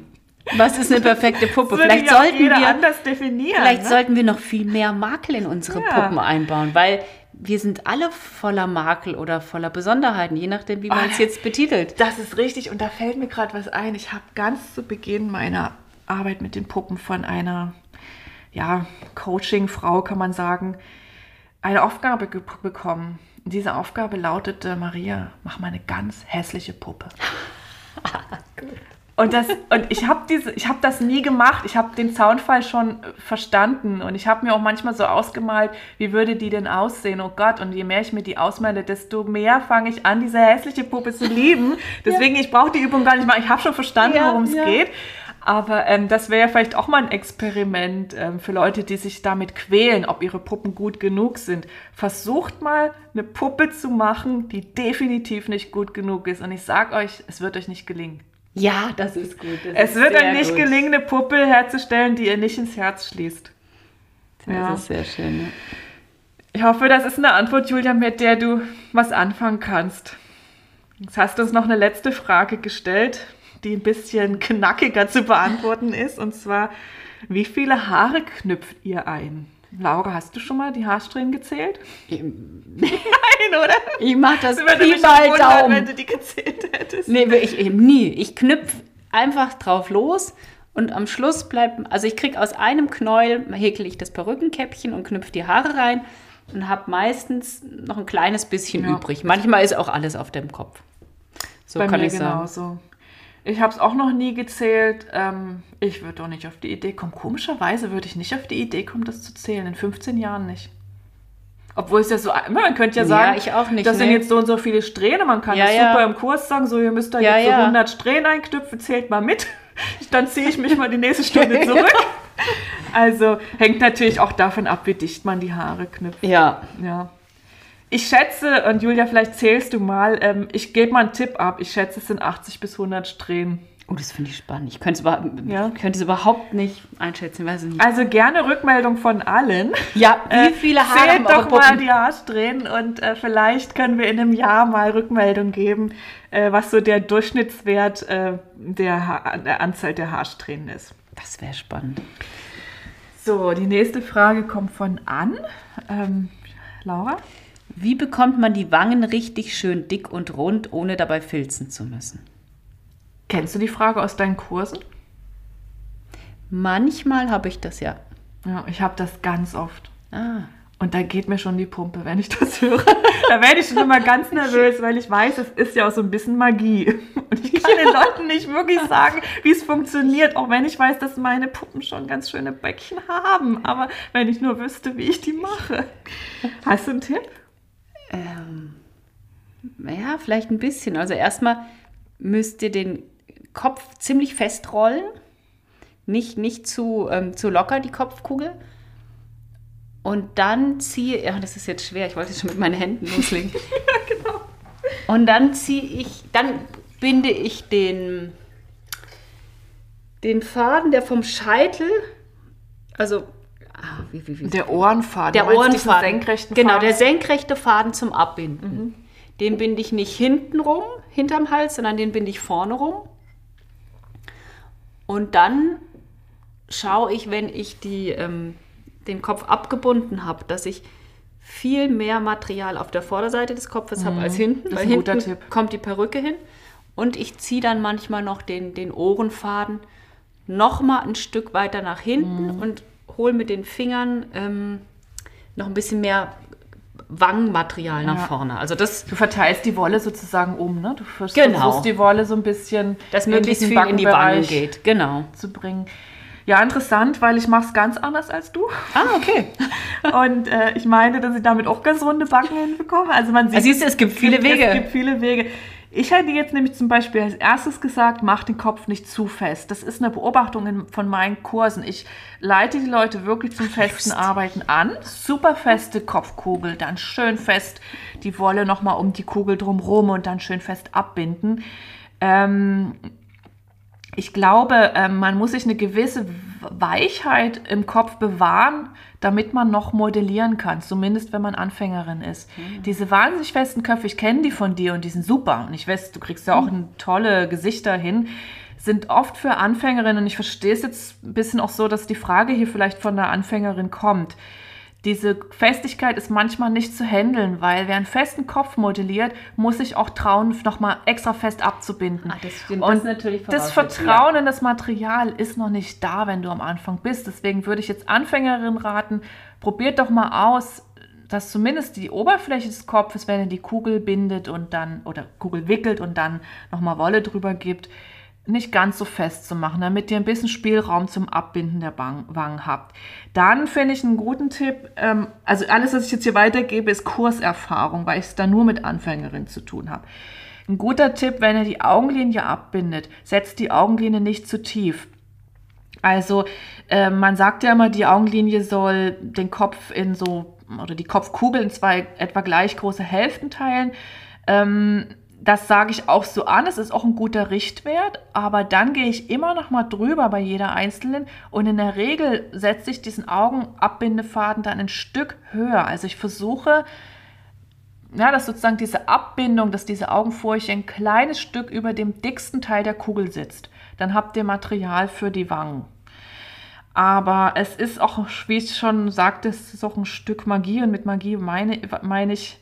Speaker 1: Was ist eine perfekte Puppe? vielleicht sollten wir
Speaker 2: anders definieren.
Speaker 1: Vielleicht ne? sollten wir noch viel mehr Makel in unsere ja. Puppen einbauen, weil wir sind alle voller Makel oder voller Besonderheiten, je nachdem, wie man oh, es jetzt betitelt.
Speaker 2: Das ist richtig und da fällt mir gerade was ein. Ich habe ganz zu Beginn meiner Arbeit mit den Puppen von einer ja, Coaching-Frau, kann man sagen, eine Aufgabe bekommen. Diese Aufgabe lautete, Maria, mach mal eine ganz hässliche Puppe. Und, das, und ich habe hab das nie gemacht. Ich habe den Soundfall schon verstanden. Und ich habe mir auch manchmal so ausgemalt, wie würde die denn aussehen? Oh Gott, und je mehr ich mir die ausmale, desto mehr fange ich an, diese hässliche Puppe zu lieben. Deswegen, ja. ich brauche die Übung gar nicht machen. Ich habe schon verstanden, ja, worum es ja. geht. Aber ähm, das wäre ja vielleicht auch mal ein Experiment ähm, für Leute, die sich damit quälen, ob ihre Puppen gut genug sind. Versucht mal eine Puppe zu machen, die definitiv nicht gut genug ist. Und ich sag euch, es wird euch nicht gelingen.
Speaker 1: Ja, das ist gut. Das
Speaker 2: es
Speaker 1: ist
Speaker 2: wird euch nicht
Speaker 1: gut.
Speaker 2: gelingen, eine Puppe herzustellen, die ihr nicht ins Herz schließt.
Speaker 1: Das
Speaker 2: Ja.
Speaker 1: ist sehr schön. Ja.
Speaker 2: Ich hoffe, das ist eine Antwort, Julia, mit der du was anfangen kannst. Jetzt hast du uns noch eine letzte Frage gestellt, die ein bisschen knackiger zu beantworten ist. Und zwar, wie viele Haare knüpft ihr ein? Laura, hast du schon mal die Haarsträhnen gezählt? Nein, oder?
Speaker 1: Ich mache das Pi mal
Speaker 2: wundern, wenn
Speaker 1: Daumen.
Speaker 2: du die gezählt hättest.
Speaker 1: Nee, ich eben nie. Ich knüpf einfach drauf los und am Schluss bleibt, also ich kriege aus einem Knäuel, häkel ich das Perückenkäppchen und knüpfe die Haare rein und habe meistens noch ein kleines bisschen
Speaker 2: Ja.
Speaker 1: übrig. Manchmal ist auch alles auf dem Kopf. So
Speaker 2: Bei
Speaker 1: kann
Speaker 2: mir
Speaker 1: ich sagen.
Speaker 2: Ich habe es auch noch nie gezählt. Ähm, ich würde doch nicht auf die Idee kommen. Komischerweise würde ich nicht auf die Idee kommen, das zu zählen. In 15 Jahren nicht. Obwohl es ja so, man könnte ja
Speaker 1: Ja,
Speaker 2: sagen,
Speaker 1: ich auch nicht,
Speaker 2: das sind
Speaker 1: nee.
Speaker 2: jetzt so und so viele Strähne. Man kann
Speaker 1: Ja,
Speaker 2: das
Speaker 1: ja.
Speaker 2: super im Kurs sagen, so ihr müsst da
Speaker 1: Ja,
Speaker 2: jetzt so
Speaker 1: ja.
Speaker 2: 100 Strähnen einknüpfen, zählt mal mit. Dann ziehe ich mich mal die nächste Stunde zurück. Also hängt natürlich auch davon ab, wie dicht man die Haare knüpft.
Speaker 1: Ja,
Speaker 2: Ja. Ich schätze, und Julia, vielleicht zählst du mal, ähm, ich gebe mal einen Tipp ab. Ich schätze, es sind 80 bis 100 Strähnen.
Speaker 1: oh, das finde ich spannend. Ich könnte es über,
Speaker 2: Ja.
Speaker 1: überhaupt nicht einschätzen, weiß ich nicht.
Speaker 2: Also gerne Rückmeldung von allen.
Speaker 1: Ja, wie viele Haare haben
Speaker 2: Zählt doch mal die Haarsträhnen und äh, vielleicht können wir in einem Jahr mal Rückmeldung geben, äh, was so der Durchschnittswert äh, der, ha der Anzahl der Haarsträhnen ist.
Speaker 1: Das wäre spannend.
Speaker 2: So, die nächste Frage kommt von Ann. Ähm, Laura?
Speaker 1: Wie bekommt man die Wangen richtig schön dick und rund, ohne dabei filzen zu müssen?
Speaker 2: Kennst du die Frage aus deinen Kursen?
Speaker 1: Manchmal habe ich das ja.
Speaker 2: Ja, ich habe das ganz oft.
Speaker 1: Ah,
Speaker 2: Und da geht mir schon die Pumpe, wenn ich das höre. Da werde ich schon immer ganz nervös, weil ich weiß, es ist ja auch so ein bisschen Magie. Und ich kann den Leuten nicht wirklich sagen, wie es funktioniert, auch wenn ich weiß, dass meine Puppen schon ganz schöne Bäckchen haben. Aber wenn ich nur wüsste, wie ich die mache. Hast du einen Tipp?
Speaker 1: Ähm, ja, vielleicht ein bisschen. Also erstmal müsst ihr den Kopf ziemlich fest rollen. Nicht, nicht zu, ähm, zu locker, die Kopfkugel. Und dann ziehe, ja, das ist jetzt schwer, ich wollte jetzt schon mit meinen Händen loslegen.
Speaker 2: genau.
Speaker 1: Und dann ziehe ich, dann binde ich den, den Faden, der vom Scheitel, also, ah, wie, wie, wie,
Speaker 2: Der Ohrenfaden.
Speaker 1: der Ohrenfaden.
Speaker 2: senkrechten
Speaker 1: genau,
Speaker 2: Faden?
Speaker 1: der senkrechte Faden zum Abbinden.
Speaker 2: Mhm.
Speaker 1: Den binde ich nicht hinten rum, hinterm Hals, sondern den binde ich vorne rum. Und dann schaue ich, wenn ich die, ähm, den Kopf abgebunden habe, dass ich viel mehr Material auf der Vorderseite des Kopfes habe als hinten,
Speaker 2: Mhm. Das ist
Speaker 1: weil
Speaker 2: ein guter
Speaker 1: hinten
Speaker 2: Tipp.
Speaker 1: kommt die Perücke hin. Und ich ziehe dann manchmal noch den, den Ohrenfaden noch mal ein Stück weiter nach hinten
Speaker 2: Mhm.
Speaker 1: und hole mit den Fingern ähm, noch ein bisschen mehr Wangenmaterial nach
Speaker 2: Ja.
Speaker 1: vorne. Also das,
Speaker 2: Du verteilst die Wolle sozusagen um, ne? Du vers-
Speaker 1: Genau.
Speaker 2: versuchst die Wolle so ein bisschen
Speaker 1: das
Speaker 2: in
Speaker 1: möglichst viel in die Wangen geht. Genau.
Speaker 2: zu bringen. Ja, interessant, weil ich mache es ganz anders als du.
Speaker 1: Ah, okay.
Speaker 2: Und äh, ich meine, dass ich damit auch ganz runde Backen hinbekomme. Also man sieht,
Speaker 1: Also siehst du, es gibt viele Wege.
Speaker 2: Es gibt viele Wege. Ich hätte jetzt nämlich zum Beispiel als erstes gesagt, mach den Kopf nicht zu fest. Das ist eine Beobachtung in, von meinen Kursen. Ich leite die Leute wirklich zum festen Arbeiten an. Super feste Kopfkugel, dann schön fest die Wolle nochmal um die Kugel drumherum und dann schön fest abbinden. Ähm, ich glaube, ähm, man muss sich eine gewisse Weichheit im Kopf bewahren, damit man noch modellieren kann, zumindest wenn man Anfängerin ist. Diese wahnsinnig festen Köpfe, ich kenne die von dir und die sind super. Und ich weiß, du kriegst ja auch ein tolle Gesichter hin, sind oft für Anfängerinnen und ich verstehe es jetzt ein bisschen auch so, dass die Frage hier vielleicht von einer Anfängerin kommt. Diese Festigkeit ist manchmal nicht zu handeln, weil wer einen festen Kopf modelliert, muss sich auch trauen, nochmal extra fest abzubinden.
Speaker 1: Ah, das stimmt. Das
Speaker 2: Und
Speaker 1: ist natürlich
Speaker 2: das Vertrauen in das Material ist noch nicht da, wenn du am Anfang bist. Deswegen würde ich jetzt Anfängerinnen raten, probiert doch mal aus, dass zumindest die Oberfläche des Kopfes, wenn ihr die Kugel bindet und dann, oder Kugel wickelt und dann nochmal Wolle drüber gibt, nicht ganz so fest zu machen, damit ihr ein bisschen Spielraum zum Abbinden der Wangen habt. Dann finde ich einen guten Tipp, ähm, also alles, was ich jetzt hier weitergebe, ist Kurserfahrung, weil ich es da nur mit Anfängerinnen zu tun habe. Ein guter Tipp, wenn ihr die Augenlinie abbindet, setzt die Augenlinie nicht zu tief. Also äh, man sagt ja immer, die Augenlinie soll den Kopf in so oder die Kopfkugel in zwei etwa gleich große Hälften teilen. Ähm, das sage ich auch so an. Es ist auch ein guter Richtwert, aber dann gehe ich immer noch mal drüber bei jeder einzelnen und in der Regel setze ich diesen Augenabbindefaden dann ein Stück höher. Also ich versuche, ja, dass sozusagen diese Abbindung, dass diese Augenfurche ein kleines Stück über dem dicksten Teil der Kugel sitzt. Dann habt ihr Material für die Wangen. Aber es ist auch, wie ich schon sagte, es ist auch ein Stück Magie und mit Magie meine, meine ich,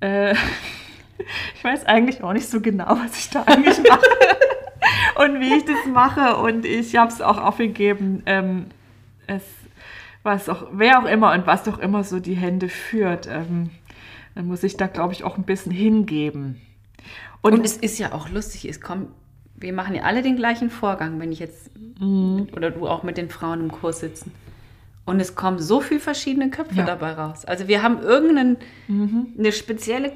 Speaker 2: äh, ich weiß eigentlich auch nicht so genau, was ich da eigentlich mache und wie ich das mache. Und ich habe es auch aufgegeben, ähm, es, was auch, wer auch immer und was auch immer so die Hände führt, ähm, dann muss ich da, glaube ich, auch ein bisschen hingeben.
Speaker 1: Und, und, es ist ja auch lustig, es kommt, wir machen ja alle den gleichen Vorgang, wenn ich jetzt mhm. oder du auch mit den Frauen im Kurs sitzen. Und es kommen so viele verschiedene Köpfe ja. dabei raus. Also wir haben irgendeine mhm. spezielle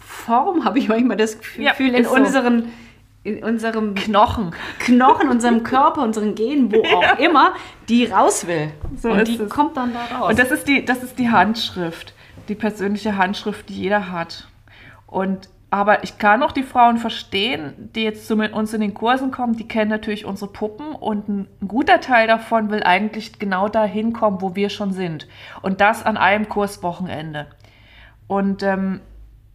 Speaker 1: Form, habe ich manchmal das Gefühl, ja, in so. unseren in unserem Knochen, Knochen, unserem Körper, unseren Genen, wo auch ja. immer, die raus will.
Speaker 2: So und die es. kommt dann da raus. Und das ist, die, das ist die Handschrift, die persönliche Handschrift, die jeder hat. Und aber ich kann auch die Frauen verstehen, die jetzt zu uns in den Kursen kommen, die kennen natürlich unsere Puppen und ein guter Teil davon will eigentlich genau dahin kommen, wo wir schon sind. Und das an einem Kurswochenende. Und ähm,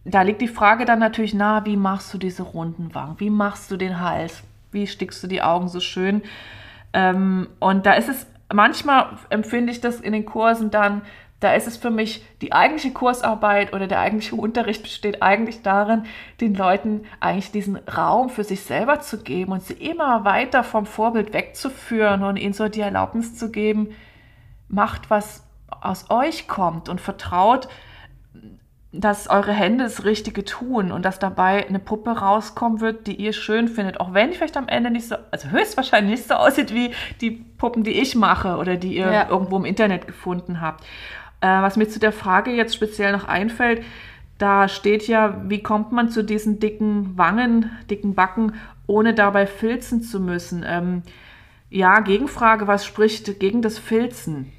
Speaker 2: da liegt die Frage dann natürlich nahe, wie machst du diese runden Wangen? Wie machst du den Hals? Wie stickst du die Augen so schön? Ähm, und da ist es, manchmal empfinde ich das in den Kursen dann, da ist es für mich, die eigentliche Kursarbeit oder der eigentliche Unterricht besteht eigentlich darin, den Leuten eigentlich diesen Raum für sich selber zu geben und sie immer weiter vom Vorbild wegzuführen und ihnen so die Erlaubnis zu geben, macht, was aus euch kommt und vertraut, dass eure Hände das Richtige tun und dass dabei eine Puppe rauskommen wird, die ihr schön findet. Auch wenn die vielleicht am Ende nicht so, also höchstwahrscheinlich nicht so aussieht wie die Puppen, die ich mache oder die ihr ja. irgendwo im Internet gefunden habt. Äh, was mir zu der Frage jetzt speziell noch einfällt, da steht ja, wie kommt man zu diesen dicken Wangen, dicken Backen, ohne dabei filzen zu müssen? Ähm, ja, Gegenfrage, was spricht gegen das Filzen?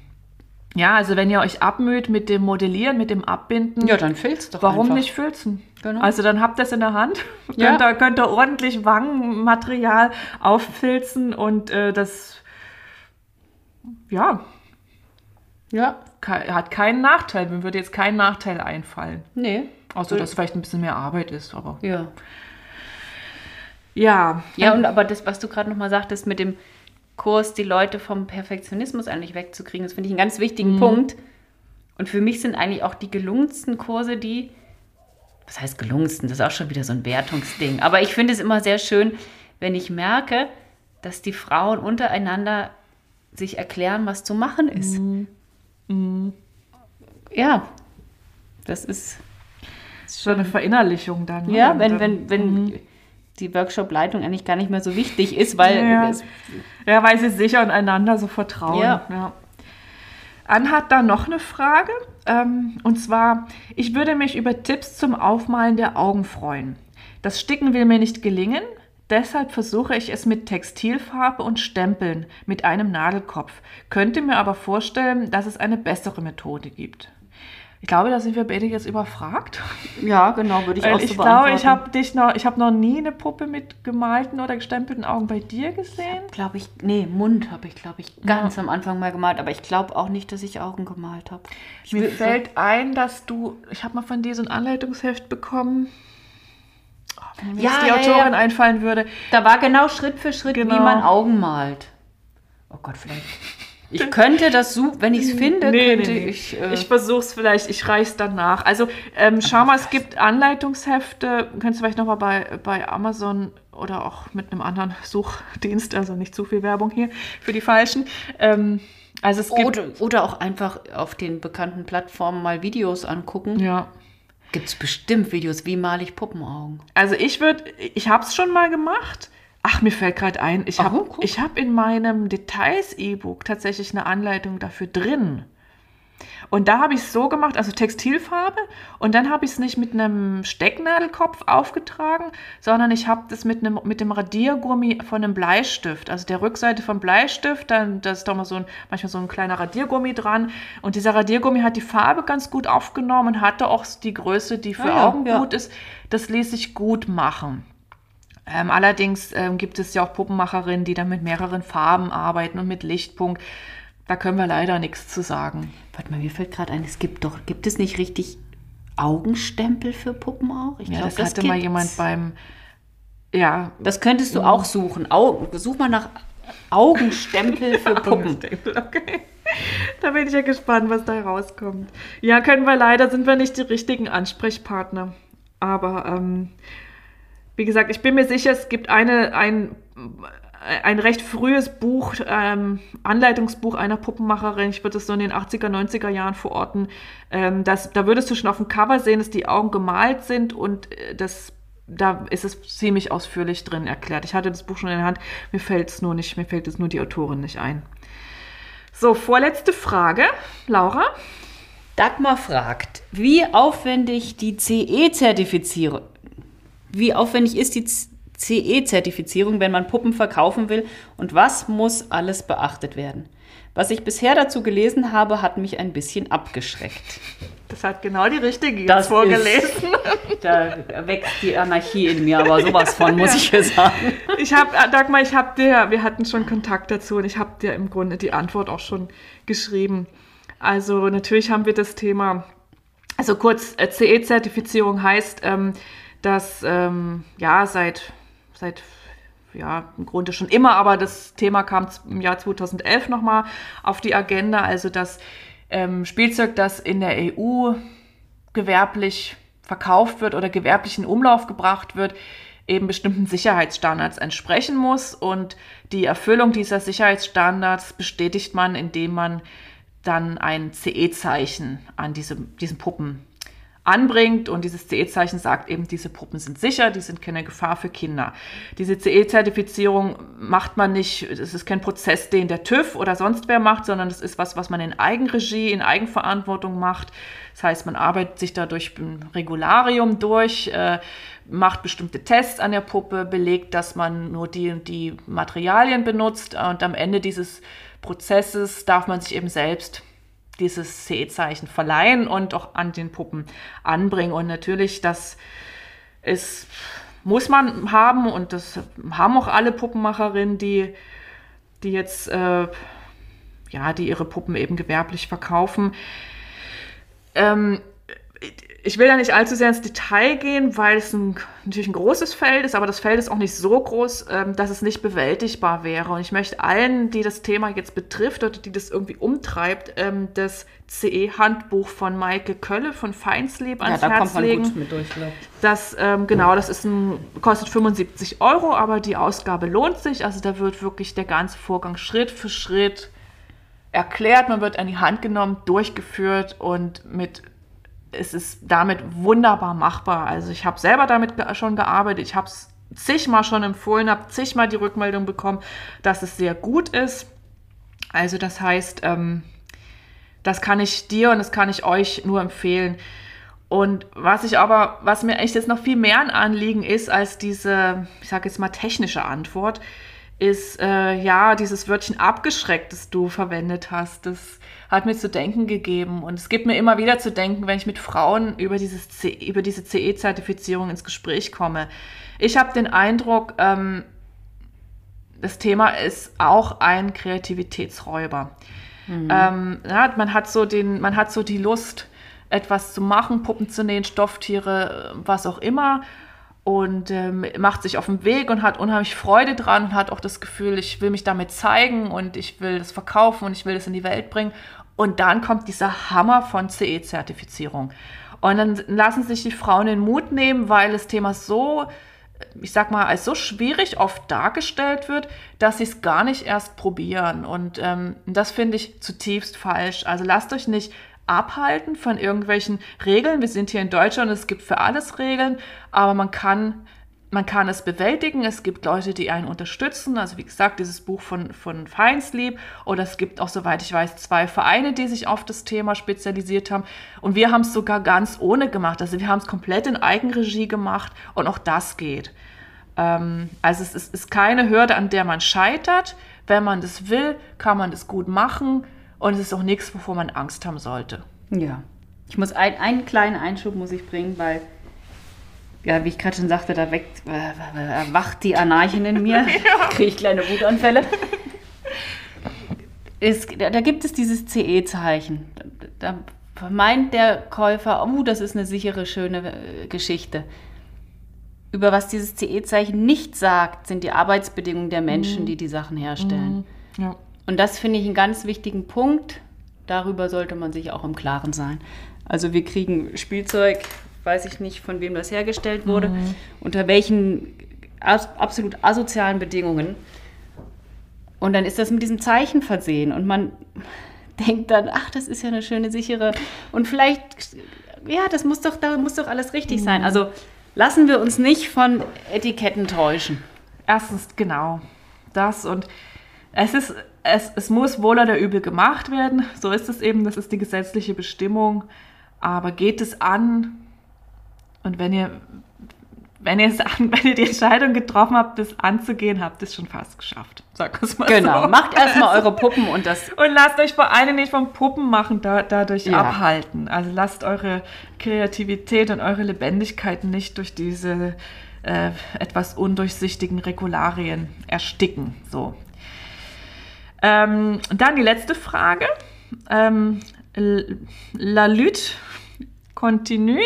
Speaker 2: Ja, also wenn ihr euch abmüht mit dem Modellieren, mit dem Abbinden.
Speaker 1: Ja, dann filzt
Speaker 2: doch Warum einfach. nicht filzen? Genau. Also dann habt ihr es in der Hand, ja. könnt, ihr, könnt ihr ordentlich Wangenmaterial auffilzen und äh, das, ja. Ja. Hat keinen Nachteil. Mir würde jetzt kein Nachteil einfallen.
Speaker 1: Nee.
Speaker 2: Außer, dass es vielleicht ein bisschen mehr Arbeit ist, aber.
Speaker 1: Ja.
Speaker 2: Ja.
Speaker 1: Ja, und aber das, was du gerade nochmal sagtest mit dem Kurs, die Leute vom Perfektionismus eigentlich wegzukriegen, das finde ich einen ganz wichtigen mhm. Punkt. Und für mich sind eigentlich auch die gelungensten Kurse die, was heißt gelungensten? Das ist auch schon wieder so ein Wertungsding. Aber ich finde es immer sehr schön, wenn ich merke, dass die Frauen untereinander sich erklären, was zu machen ist. Mhm. Mhm. Ja, das ist,
Speaker 2: das ist schon eine Verinnerlichung dann.
Speaker 1: Ne? Ja, wenn, wenn, wenn mhm. Die Workshop-Leitung eigentlich gar nicht mehr so wichtig ist, weil.
Speaker 2: Ja, ja weil sie sich einander so vertrauen. Ja. ja. Ann hat da noch eine Frage. Ähm, und zwar, ich würde mich über Tipps zum Aufmalen der Augen freuen. Das Sticken will mir nicht gelingen. Deshalb versuche ich es mit Textilfarbe und Stempeln mit einem Nadelkopf, könnte mir aber vorstellen, dass es eine bessere Methode gibt. Ich glaube, da sind wir beide jetzt überfragt.
Speaker 1: Ja, genau, würde ich Weil auch so
Speaker 2: Ich glaube, ich habe dich noch, ich habe noch nie eine Puppe mit gemalten oder gestempelten Augen bei dir gesehen.
Speaker 1: Glaube ich, nee, Mund habe ich, glaube ich, ganz ja. am Anfang mal gemalt, aber ich glaube auch nicht, dass ich Augen gemalt habe.
Speaker 2: Mir fällt ein, dass du, ich habe mal von dir so ein Anleitungsheft bekommen
Speaker 1: wenn ja, die Autorin ja, einfallen würde. Da war genau Schritt für Schritt, genau. wie man Augen malt. Oh Gott, vielleicht. Ich könnte das suchen, wenn ich es finde, nee, könnte nee, nee.
Speaker 2: ich. Äh ich versuche es vielleicht, ich reiche es dann nach. Also ähm, schau mal, es gibt Anleitungshefte, könntest du vielleicht nochmal bei, bei Amazon oder auch mit einem anderen Suchdienst, also nicht zu viel Werbung hier für die Falschen. Ähm,
Speaker 1: also es gibt oder, oder auch einfach auf den bekannten Plattformen mal Videos angucken.
Speaker 2: Ja.
Speaker 1: Gibt es bestimmt Videos, wie male ich Puppenaugen?
Speaker 2: Also ich würde, ich habe es schon mal gemacht. Ach, mir fällt gerade ein, ich habe oh, hab in meinem Details-E-Book tatsächlich eine Anleitung dafür drin. Und da habe ich es so gemacht, also Textilfarbe, und dann habe ich es nicht mit einem Stecknadelkopf aufgetragen, sondern ich habe das mit, einem, mit dem Radiergummi von einem Bleistift, also der Rückseite vom Bleistift, dann da ist doch mal so ein, manchmal so ein kleiner Radiergummi dran. Und dieser Radiergummi hat die Farbe ganz gut aufgenommen und hatte auch die Größe, die für ah, ja, Augen ja. gut ist. Das ließ sich gut machen. Ähm, allerdings ähm, gibt es ja auch Puppenmacherinnen, die dann mit mehreren Farben arbeiten und mit Lichtpunkt. Da können wir leider nichts zu sagen.
Speaker 1: Warte mal, mir fällt gerade ein, es gibt doch, gibt es nicht richtig Augenstempel für Puppen auch?
Speaker 2: Ich ja, glaub, das, das hatte gibt's. mal jemand beim,
Speaker 1: ja. Das könntest du auch suchen. Augen, such mal nach Augenstempel für Puppen. Augenstempel, okay.
Speaker 2: Da bin ich ja gespannt, was da rauskommt. Ja, können wir leider, sind wir nicht die richtigen Ansprechpartner. Aber ähm, wie gesagt, ich bin mir sicher, es gibt eine, ein ein recht frühes Buch, ähm, Anleitungsbuch einer Puppenmacherin, ich würde es so in den 80er, 90er Jahren verorten, ähm, das, da würdest du schon auf dem Cover sehen, dass die Augen gemalt sind und äh, das, da ist es ziemlich ausführlich drin erklärt. Ich hatte das Buch schon in der Hand, mir fällt es nur nicht, mir fällt es nur die Autorin nicht ein. So, vorletzte Frage, Laura.
Speaker 1: Dagmar fragt, wie aufwendig die CE-Zertifizierung, wie aufwendig ist die CE-Zertifizierung, wenn man Puppen verkaufen will und was muss alles beachtet werden. Was ich bisher dazu gelesen habe, hat mich ein bisschen abgeschreckt.
Speaker 2: Das hat genau die richtige das vorgelesen. Ist,
Speaker 1: da wächst die Anarchie in mir, aber sowas von, muss ja. ich ja sagen.
Speaker 2: Ich habe, äh, Dagmar, ich habe dir, wir hatten schon Kontakt dazu und ich habe dir im Grunde die Antwort auch schon geschrieben. Also natürlich haben wir das Thema, also kurz, äh, CE-Zertifizierung heißt, ähm, dass ähm, ja seit seit ja, im Grunde schon immer, aber das Thema kam im Jahr 2011 nochmal auf die Agenda. Also das ähm, Spielzeug, das in der EU gewerblich verkauft wird oder gewerblich in Umlauf gebracht wird, eben bestimmten Sicherheitsstandards entsprechen muss. Und die Erfüllung dieser Sicherheitsstandards bestätigt man, indem man dann ein CE-Zeichen an diese, diesen Puppen anbringt und dieses CE-Zeichen sagt eben, diese Puppen sind sicher, die sind keine Gefahr für Kinder. Diese CE-Zertifizierung macht man nicht, es ist kein Prozess, den der TÜV oder sonst wer macht, sondern das ist was, was man in Eigenregie, in Eigenverantwortung macht. Das heißt, man arbeitet sich da durch ein Regularium durch, äh, macht bestimmte Tests an der Puppe, belegt, dass man nur die die Materialien benutzt und am Ende dieses Prozesses darf man sich eben selbst dieses CE-Zeichen verleihen und auch an den Puppen anbringen. Und natürlich, das ist, muss man haben und das haben auch alle Puppenmacherinnen, die, die jetzt, äh, ja, die ihre Puppen eben gewerblich verkaufen. Ähm, ich will da nicht allzu sehr ins Detail gehen, weil es ein, natürlich ein großes Feld ist, aber das Feld ist auch nicht so groß, ähm, dass es nicht bewältigbar wäre. Und ich möchte allen, die das Thema jetzt betrifft oder die das irgendwie umtreibt, ähm, das CE-Handbuch von Maike Kölle von Feinslieb ans ja, da Herz kommt legen. Gut mit durch, das, ähm, genau, das ist ein, kostet 75 Euro, aber die Ausgabe lohnt sich. Also da wird wirklich der ganze Vorgang Schritt für Schritt erklärt, man wird an die Hand genommen, durchgeführt und mit es ist damit wunderbar machbar. Also ich habe selber damit schon gearbeitet, ich habe es zigmal schon empfohlen, habe zigmal die Rückmeldung bekommen, dass es sehr gut ist. Also das heißt, ähm, das kann ich dir und das kann ich euch nur empfehlen. Und was ich aber, was mir echt jetzt noch viel mehr ein Anliegen ist als diese, ich sage jetzt mal technische Antwort, ist äh, ja dieses Wörtchen abgeschreckt, das du verwendet hast. Das hat mir zu denken gegeben. Und es gibt mir immer wieder zu denken, wenn ich mit Frauen über, dieses C über diese CE-Zertifizierung ins Gespräch komme. Ich habe den Eindruck, ähm, das Thema ist auch ein Kreativitätsräuber. Mhm. Ähm, ja, man, hat so den, man hat so die Lust, etwas zu machen, Puppen zu nähen, Stofftiere, was auch immer und ähm, macht sich auf den Weg und hat unheimlich Freude dran und hat auch das Gefühl, ich will mich damit zeigen und ich will das verkaufen und ich will das in die Welt bringen. Und dann kommt dieser Hammer von CE-Zertifizierung. Und dann lassen sich die Frauen den Mut nehmen, weil das Thema so, ich sag mal, als so schwierig oft dargestellt wird, dass sie es gar nicht erst probieren. Und ähm, das finde ich zutiefst falsch. Also lasst euch nicht abhalten von irgendwelchen Regeln. Wir sind hier in Deutschland, es gibt für alles Regeln, aber man kann man kann es bewältigen. Es gibt Leute, die einen unterstützen. Also wie gesagt, dieses Buch von, von Feinslieb. Oder es gibt auch, soweit ich weiß, zwei Vereine, die sich auf das Thema spezialisiert haben. Und wir haben es sogar ganz ohne gemacht. Also wir haben es komplett in Eigenregie gemacht. Und auch das geht. Ähm, also es ist, ist keine Hürde, an der man scheitert. Wenn man das will, kann man das gut machen. Und es ist auch nichts, wovor man Angst haben sollte.
Speaker 1: Ja. Ich muss ein, einen kleinen Einschub muss ich bringen, weil ja, wie ich gerade schon sagte, da weckt, äh, erwacht die Anarchin in mir, ja. kriege ich kleine Wutanfälle. Ist, da, da, gibt es dieses CE-Zeichen. Da, da meint der Käufer, oh, das ist eine sichere, schöne äh, Geschichte. Über was dieses CE-Zeichen nicht sagt, sind die Arbeitsbedingungen der Menschen, mhm. die die Sachen herstellen. Mhm. Ja. Und das finde ich einen ganz wichtigen Punkt. Darüber sollte man sich auch im Klaren sein. Also wir kriegen Spielzeug weiß ich nicht, von wem das hergestellt wurde, mhm. unter welchen as absolut asozialen Bedingungen. Und dann ist das mit diesem Zeichen versehen und man denkt dann, ach, das ist ja eine schöne, sichere und vielleicht, ja, das muss doch, da muss doch alles richtig mhm. sein. Also lassen wir uns nicht von Etiketten täuschen.
Speaker 2: Erstens, genau, das und es ist, es, es muss wohl oder übel gemacht werden. So ist es eben, das ist die gesetzliche Bestimmung. Aber geht es an, und wenn ihr, wenn ihr, wenn ihr die Entscheidung getroffen habt, das anzugehen, habt ihr es schon fast geschafft.
Speaker 1: Sag es mal genau, so. macht erstmal eure Puppen und das.
Speaker 2: Und lasst euch vor allem nicht vom Puppen machen da, dadurch ja. abhalten. Also lasst eure Kreativität und eure Lebendigkeit nicht durch diese äh, etwas undurchsichtigen Regularien ersticken. So. Ähm, dann die letzte Frage. Ähm, La Lutte Continue.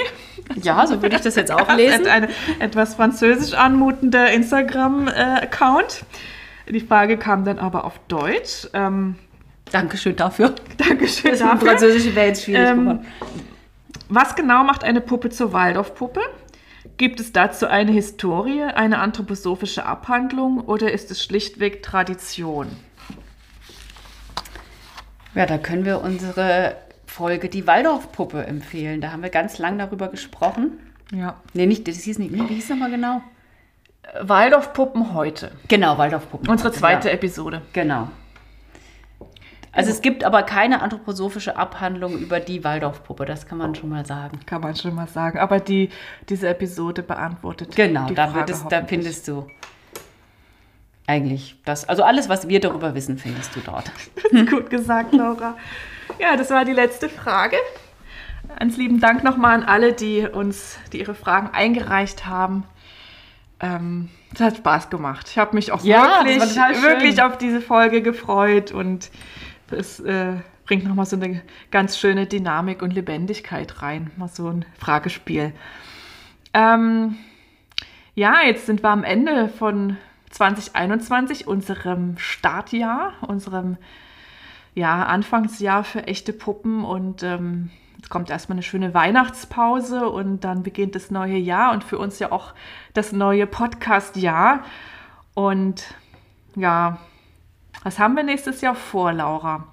Speaker 1: Ja, so würde ich das jetzt auch lesen.
Speaker 2: Ein etwas französisch anmutender Instagram-Account. Die Frage kam dann aber auf Deutsch. Ähm,
Speaker 1: Dankeschön dafür.
Speaker 2: Dankeschön das dafür.
Speaker 1: Französische wäre jetzt schwierig ähm,
Speaker 2: Was genau macht eine Puppe zur Waldorfpuppe? Gibt es dazu eine Historie, eine anthroposophische Abhandlung oder ist es schlichtweg Tradition?
Speaker 1: Ja, da können wir unsere Folge die Waldorfpuppe empfehlen. Da haben wir ganz lang darüber gesprochen.
Speaker 2: Ja.
Speaker 1: Nee, nicht, das hieß nicht, wie hieß nochmal genau?
Speaker 2: Waldorfpuppen heute.
Speaker 1: Genau, Waldorfpuppen.
Speaker 2: Unsere zweite ja. Episode.
Speaker 1: Genau. Also es gibt aber keine anthroposophische Abhandlung über die Waldorfpuppe, das kann man schon mal sagen.
Speaker 2: Kann man schon mal sagen. Aber die, diese Episode beantwortet.
Speaker 1: Genau, da, es, da findest du eigentlich das. Also alles, was wir darüber wissen, findest du dort.
Speaker 2: Gut gesagt, Laura. Ja, das war die letzte Frage. Ganz lieben Dank nochmal an alle, die uns, die ihre Fragen eingereicht haben. Ähm, es hat Spaß gemacht. Ich habe mich auch ja, wirklich, wirklich auf diese Folge gefreut und es äh, bringt nochmal so eine ganz schöne Dynamik und Lebendigkeit rein. Mal so ein Fragespiel. Ähm, ja, jetzt sind wir am Ende von 2021, unserem Startjahr, unserem ja, Anfangsjahr für echte Puppen und ähm, jetzt kommt erstmal eine schöne Weihnachtspause und dann beginnt das neue Jahr und für uns ja auch das neue Podcast-Jahr. Und ja, was haben wir nächstes Jahr vor, Laura?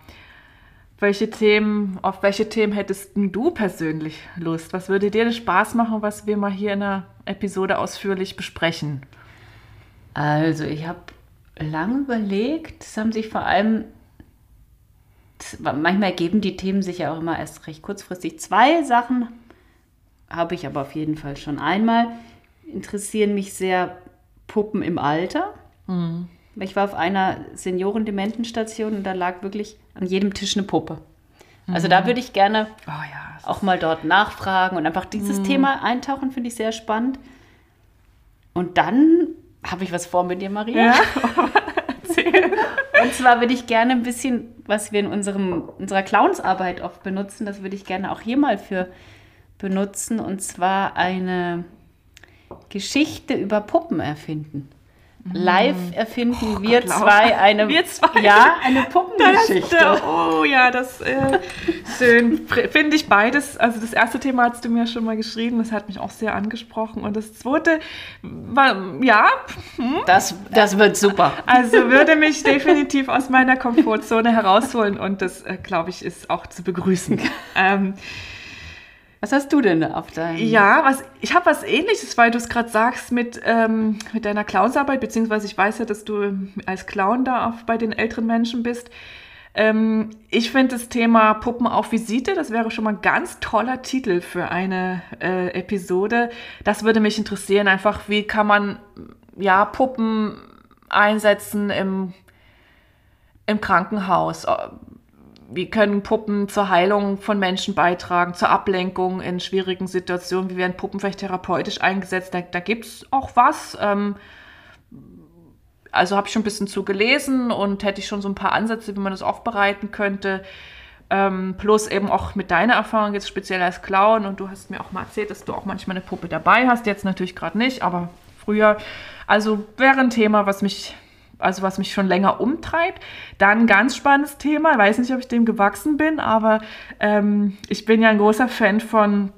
Speaker 2: Welche Themen, auf welche Themen hättest du persönlich Lust? Was würde dir Spaß machen, was wir mal hier in der Episode ausführlich besprechen?
Speaker 1: Also, ich habe lange überlegt, es haben sich vor allem manchmal geben die Themen sich ja auch immer erst recht kurzfristig. Zwei Sachen habe ich aber auf jeden Fall schon. Einmal interessieren mich sehr Puppen im Alter. Mhm. Ich war auf einer Seniorendementenstation und da lag wirklich an jedem Tisch eine Puppe. Also mhm. da würde ich gerne oh ja, auch mal dort nachfragen und einfach dieses mhm. Thema eintauchen, finde ich sehr spannend. Und dann habe ich was vor mit dir, Maria. Ja. Und zwar würde ich gerne ein bisschen, was wir in unserem, unserer Clownsarbeit oft benutzen, das würde ich gerne auch hier mal für benutzen. Und zwar eine Geschichte über Puppen erfinden. Live mm. erfinden oh, wir Gott, zwei eine,
Speaker 2: wir zwei.
Speaker 1: Ja, eine Puppengeschichte.
Speaker 2: Das, oh ja, das äh, schön. Finde ich beides. Also das erste Thema hast du mir schon mal geschrieben, das hat mich auch sehr angesprochen. Und das zweite war, ja.
Speaker 1: Hm. Das, das wird super.
Speaker 2: Also würde mich definitiv aus meiner Komfortzone herausholen und das, äh, glaube ich, ist auch zu begrüßen. ähm,
Speaker 1: Was hast du denn auf deinem?
Speaker 2: Ja, was, ich habe was ähnliches, weil du es gerade sagst mit, ähm, mit deiner Clownsarbeit, beziehungsweise ich weiß ja, dass du als Clown da auf, bei den älteren Menschen bist. Ähm, ich finde das Thema Puppen auf Visite, das wäre schon mal ein ganz toller Titel für eine äh, Episode. Das würde mich interessieren, einfach wie kann man ja Puppen einsetzen im, im Krankenhaus wie können Puppen zur Heilung von Menschen beitragen, zur Ablenkung in schwierigen Situationen, wie werden Puppen vielleicht therapeutisch eingesetzt, da, da gibt es auch was. Ähm, also habe ich schon ein bisschen zu gelesen und hätte ich schon so ein paar Ansätze, wie man das aufbereiten könnte. Ähm, plus eben auch mit deiner Erfahrung jetzt speziell als Clown und du hast mir auch mal erzählt, dass du auch manchmal eine Puppe dabei hast, jetzt natürlich gerade nicht, aber früher. Also wäre ein Thema, was mich also was mich schon länger umtreibt. Dann ganz spannendes Thema, ich weiß nicht, ob ich dem gewachsen bin, aber ähm, ich bin ja ein großer Fan von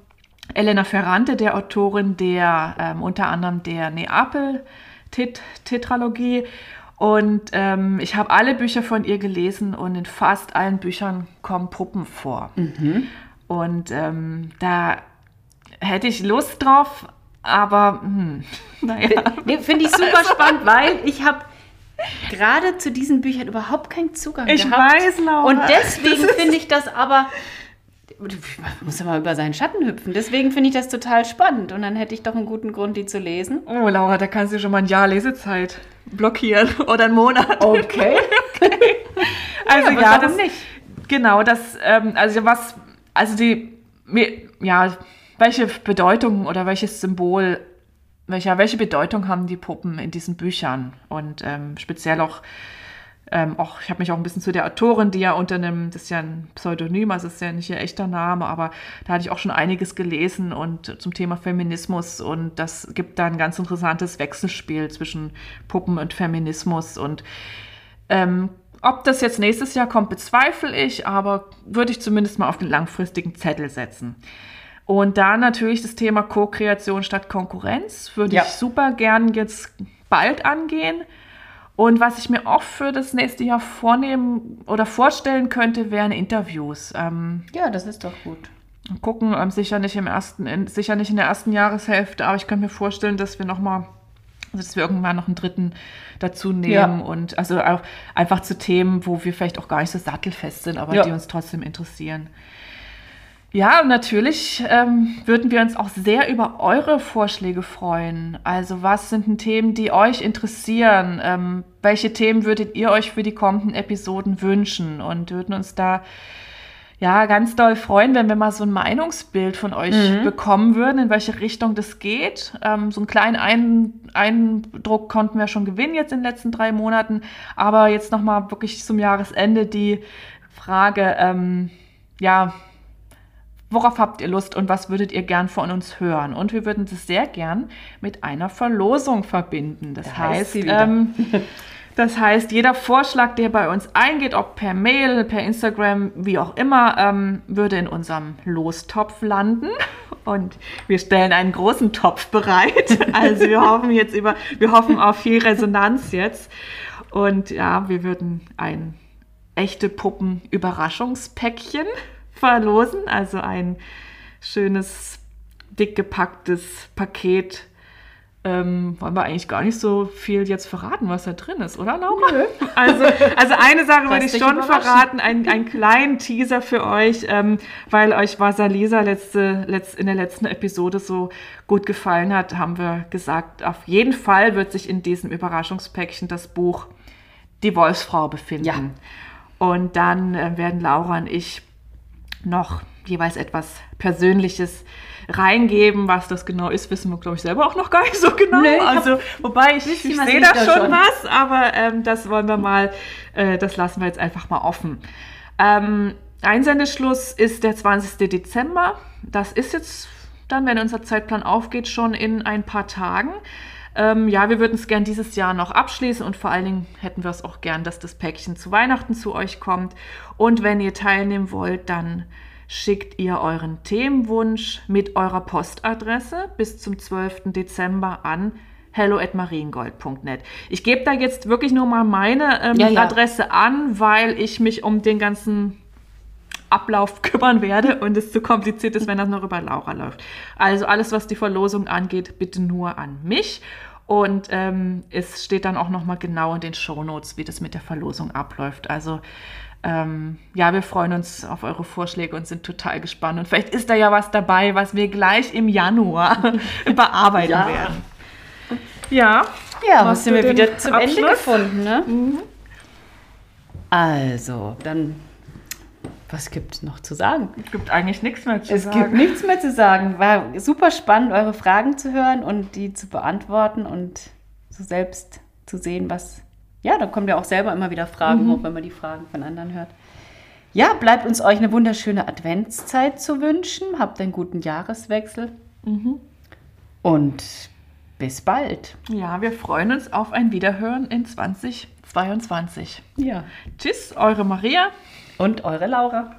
Speaker 2: Elena Ferrante, der Autorin der ähm, unter anderem der Neapel-Tetralogie. Und ähm, ich habe alle Bücher von ihr gelesen und in fast allen Büchern kommen Puppen vor. Mhm. Und ähm, da hätte ich Lust drauf, aber hm,
Speaker 1: naja. Finde ich super spannend, weil ich habe gerade zu diesen Büchern überhaupt keinen Zugang
Speaker 2: ich gehabt. Ich weiß, Laura.
Speaker 1: Und deswegen finde ich das aber, man muss ja mal über seinen Schatten hüpfen. Deswegen finde ich das total spannend. Und dann hätte ich doch einen guten Grund, die zu lesen.
Speaker 2: Oh, Laura, da kannst du schon mal ein Jahr Lesezeit blockieren oder einen Monat.
Speaker 1: Okay. okay.
Speaker 2: Also ja, ja das nicht. Genau, das, ähm, also was, also die, ja, welche Bedeutung oder welches Symbol welche, welche Bedeutung haben die Puppen in diesen Büchern? Und ähm, speziell auch, ähm, auch ich habe mich auch ein bisschen zu der Autorin, die ja unter einem, das ist ja ein Pseudonym, also ist ja nicht ihr echter Name, aber da hatte ich auch schon einiges gelesen und zum Thema Feminismus und das gibt da ein ganz interessantes Wechselspiel zwischen Puppen und Feminismus und ähm, ob das jetzt nächstes Jahr kommt, bezweifle ich, aber würde ich zumindest mal auf den langfristigen Zettel setzen. Und da natürlich das Thema Co-Kreation statt Konkurrenz würde ja. ich super gern jetzt bald angehen. Und was ich mir auch für das nächste Jahr vornehmen oder vorstellen könnte, wären Interviews.
Speaker 1: Ähm, ja, das ist doch gut.
Speaker 2: Gucken, ähm, sicher nicht im ersten, in, sicher nicht in der ersten Jahreshälfte, aber ich könnte mir vorstellen, dass wir nochmal, also dass wir irgendwann noch einen dritten dazu nehmen ja. und also auch einfach zu Themen, wo wir vielleicht auch gar nicht so sattelfest sind, aber ja. die uns trotzdem interessieren. Ja, natürlich ähm, würden wir uns auch sehr über eure Vorschläge freuen. Also was sind denn Themen, die euch interessieren? Ähm, welche Themen würdet ihr euch für die kommenden Episoden wünschen? Und würden uns da ja ganz doll freuen, wenn wir mal so ein Meinungsbild von euch mhm. bekommen würden, in welche Richtung das geht. Ähm, so einen kleinen ein Eindruck konnten wir schon gewinnen jetzt in den letzten drei Monaten. Aber jetzt nochmal wirklich zum Jahresende die Frage, ähm, ja, Worauf habt ihr Lust und was würdet ihr gern von uns hören? Und wir würden das sehr gern mit einer Verlosung verbinden. Das da heißt, ähm, das heißt, jeder Vorschlag, der bei uns eingeht, ob per Mail, per Instagram, wie auch immer, ähm, würde in unserem Lostopf landen. Und wir stellen einen großen Topf bereit. Also wir hoffen jetzt über, wir hoffen auf viel Resonanz jetzt. Und ja, wir würden ein echte Puppen-Überraschungspäckchen verlosen. Also ein schönes, dick gepacktes Paket. Ähm, wollen wir eigentlich gar nicht so viel jetzt verraten, was da drin ist, oder Laura? Nö. Also, also eine Sache würde ich schon verraten, einen, einen kleinen Teaser für euch, ähm, weil euch Vasalisa letzte, letzte, in der letzten Episode so gut gefallen hat, haben wir gesagt, auf jeden Fall wird sich in diesem Überraschungspäckchen das Buch Die Wolfsfrau befinden. Ja. Und dann äh, werden Laura und ich noch jeweils etwas Persönliches reingeben. Was das genau ist, wissen wir, glaube ich, selber auch noch gar nicht so genau. Nee, also, wobei ich, ich sehe da schon, schon was, aber ähm, das wollen wir mal, äh, das lassen wir jetzt einfach mal offen. Ähm, Einsendeschluss ist der 20. Dezember. Das ist jetzt dann, wenn unser Zeitplan aufgeht, schon in ein paar Tagen. Ähm, ja, wir würden es gern dieses Jahr noch abschließen und vor allen Dingen hätten wir es auch gern, dass das Päckchen zu Weihnachten zu euch kommt. Und wenn ihr teilnehmen wollt, dann schickt ihr euren Themenwunsch mit eurer Postadresse bis zum 12. Dezember an hello@mariengold.net. Ich gebe da jetzt wirklich nur mal meine ähm, ja, ja. Adresse an, weil ich mich um den ganzen Ablauf kümmern werde und es zu kompliziert ist, wenn das noch über Laura läuft. Also alles, was die Verlosung angeht, bitte nur an mich. Und ähm, es steht dann auch nochmal genau in den Shownotes, wie das mit der Verlosung abläuft. Also ähm, ja, wir freuen uns auf eure Vorschläge und sind total gespannt. Und vielleicht ist da ja was dabei, was wir gleich im Januar bearbeiten
Speaker 1: Ja.
Speaker 2: werden. Ja,
Speaker 1: Ja,
Speaker 2: Machst
Speaker 1: sind wir wieder zum Ende
Speaker 2: Abschluss?
Speaker 1: gefunden, ne? Also, dann, was gibt es noch zu sagen?
Speaker 2: es gibt eigentlich nichts mehr zu
Speaker 1: Es
Speaker 2: sagen.
Speaker 1: gibt nichts mehr zu sagen. War super spannend, eure Fragen zu hören und die zu beantworten und so selbst zu sehen, was. Ja, da kommt ja auch selber immer wieder Fragen hoch, wenn man die Fragen von anderen hört. Ja, bleibt uns euch eine wunderschöne Adventszeit zu wünschen. Habt einen guten Jahreswechsel. Und bis bald.
Speaker 2: Ja, wir freuen uns auf ein Wiederhören in 2022.
Speaker 1: Ja.
Speaker 2: Tschüss, eure Maria.
Speaker 1: Und eure Laura.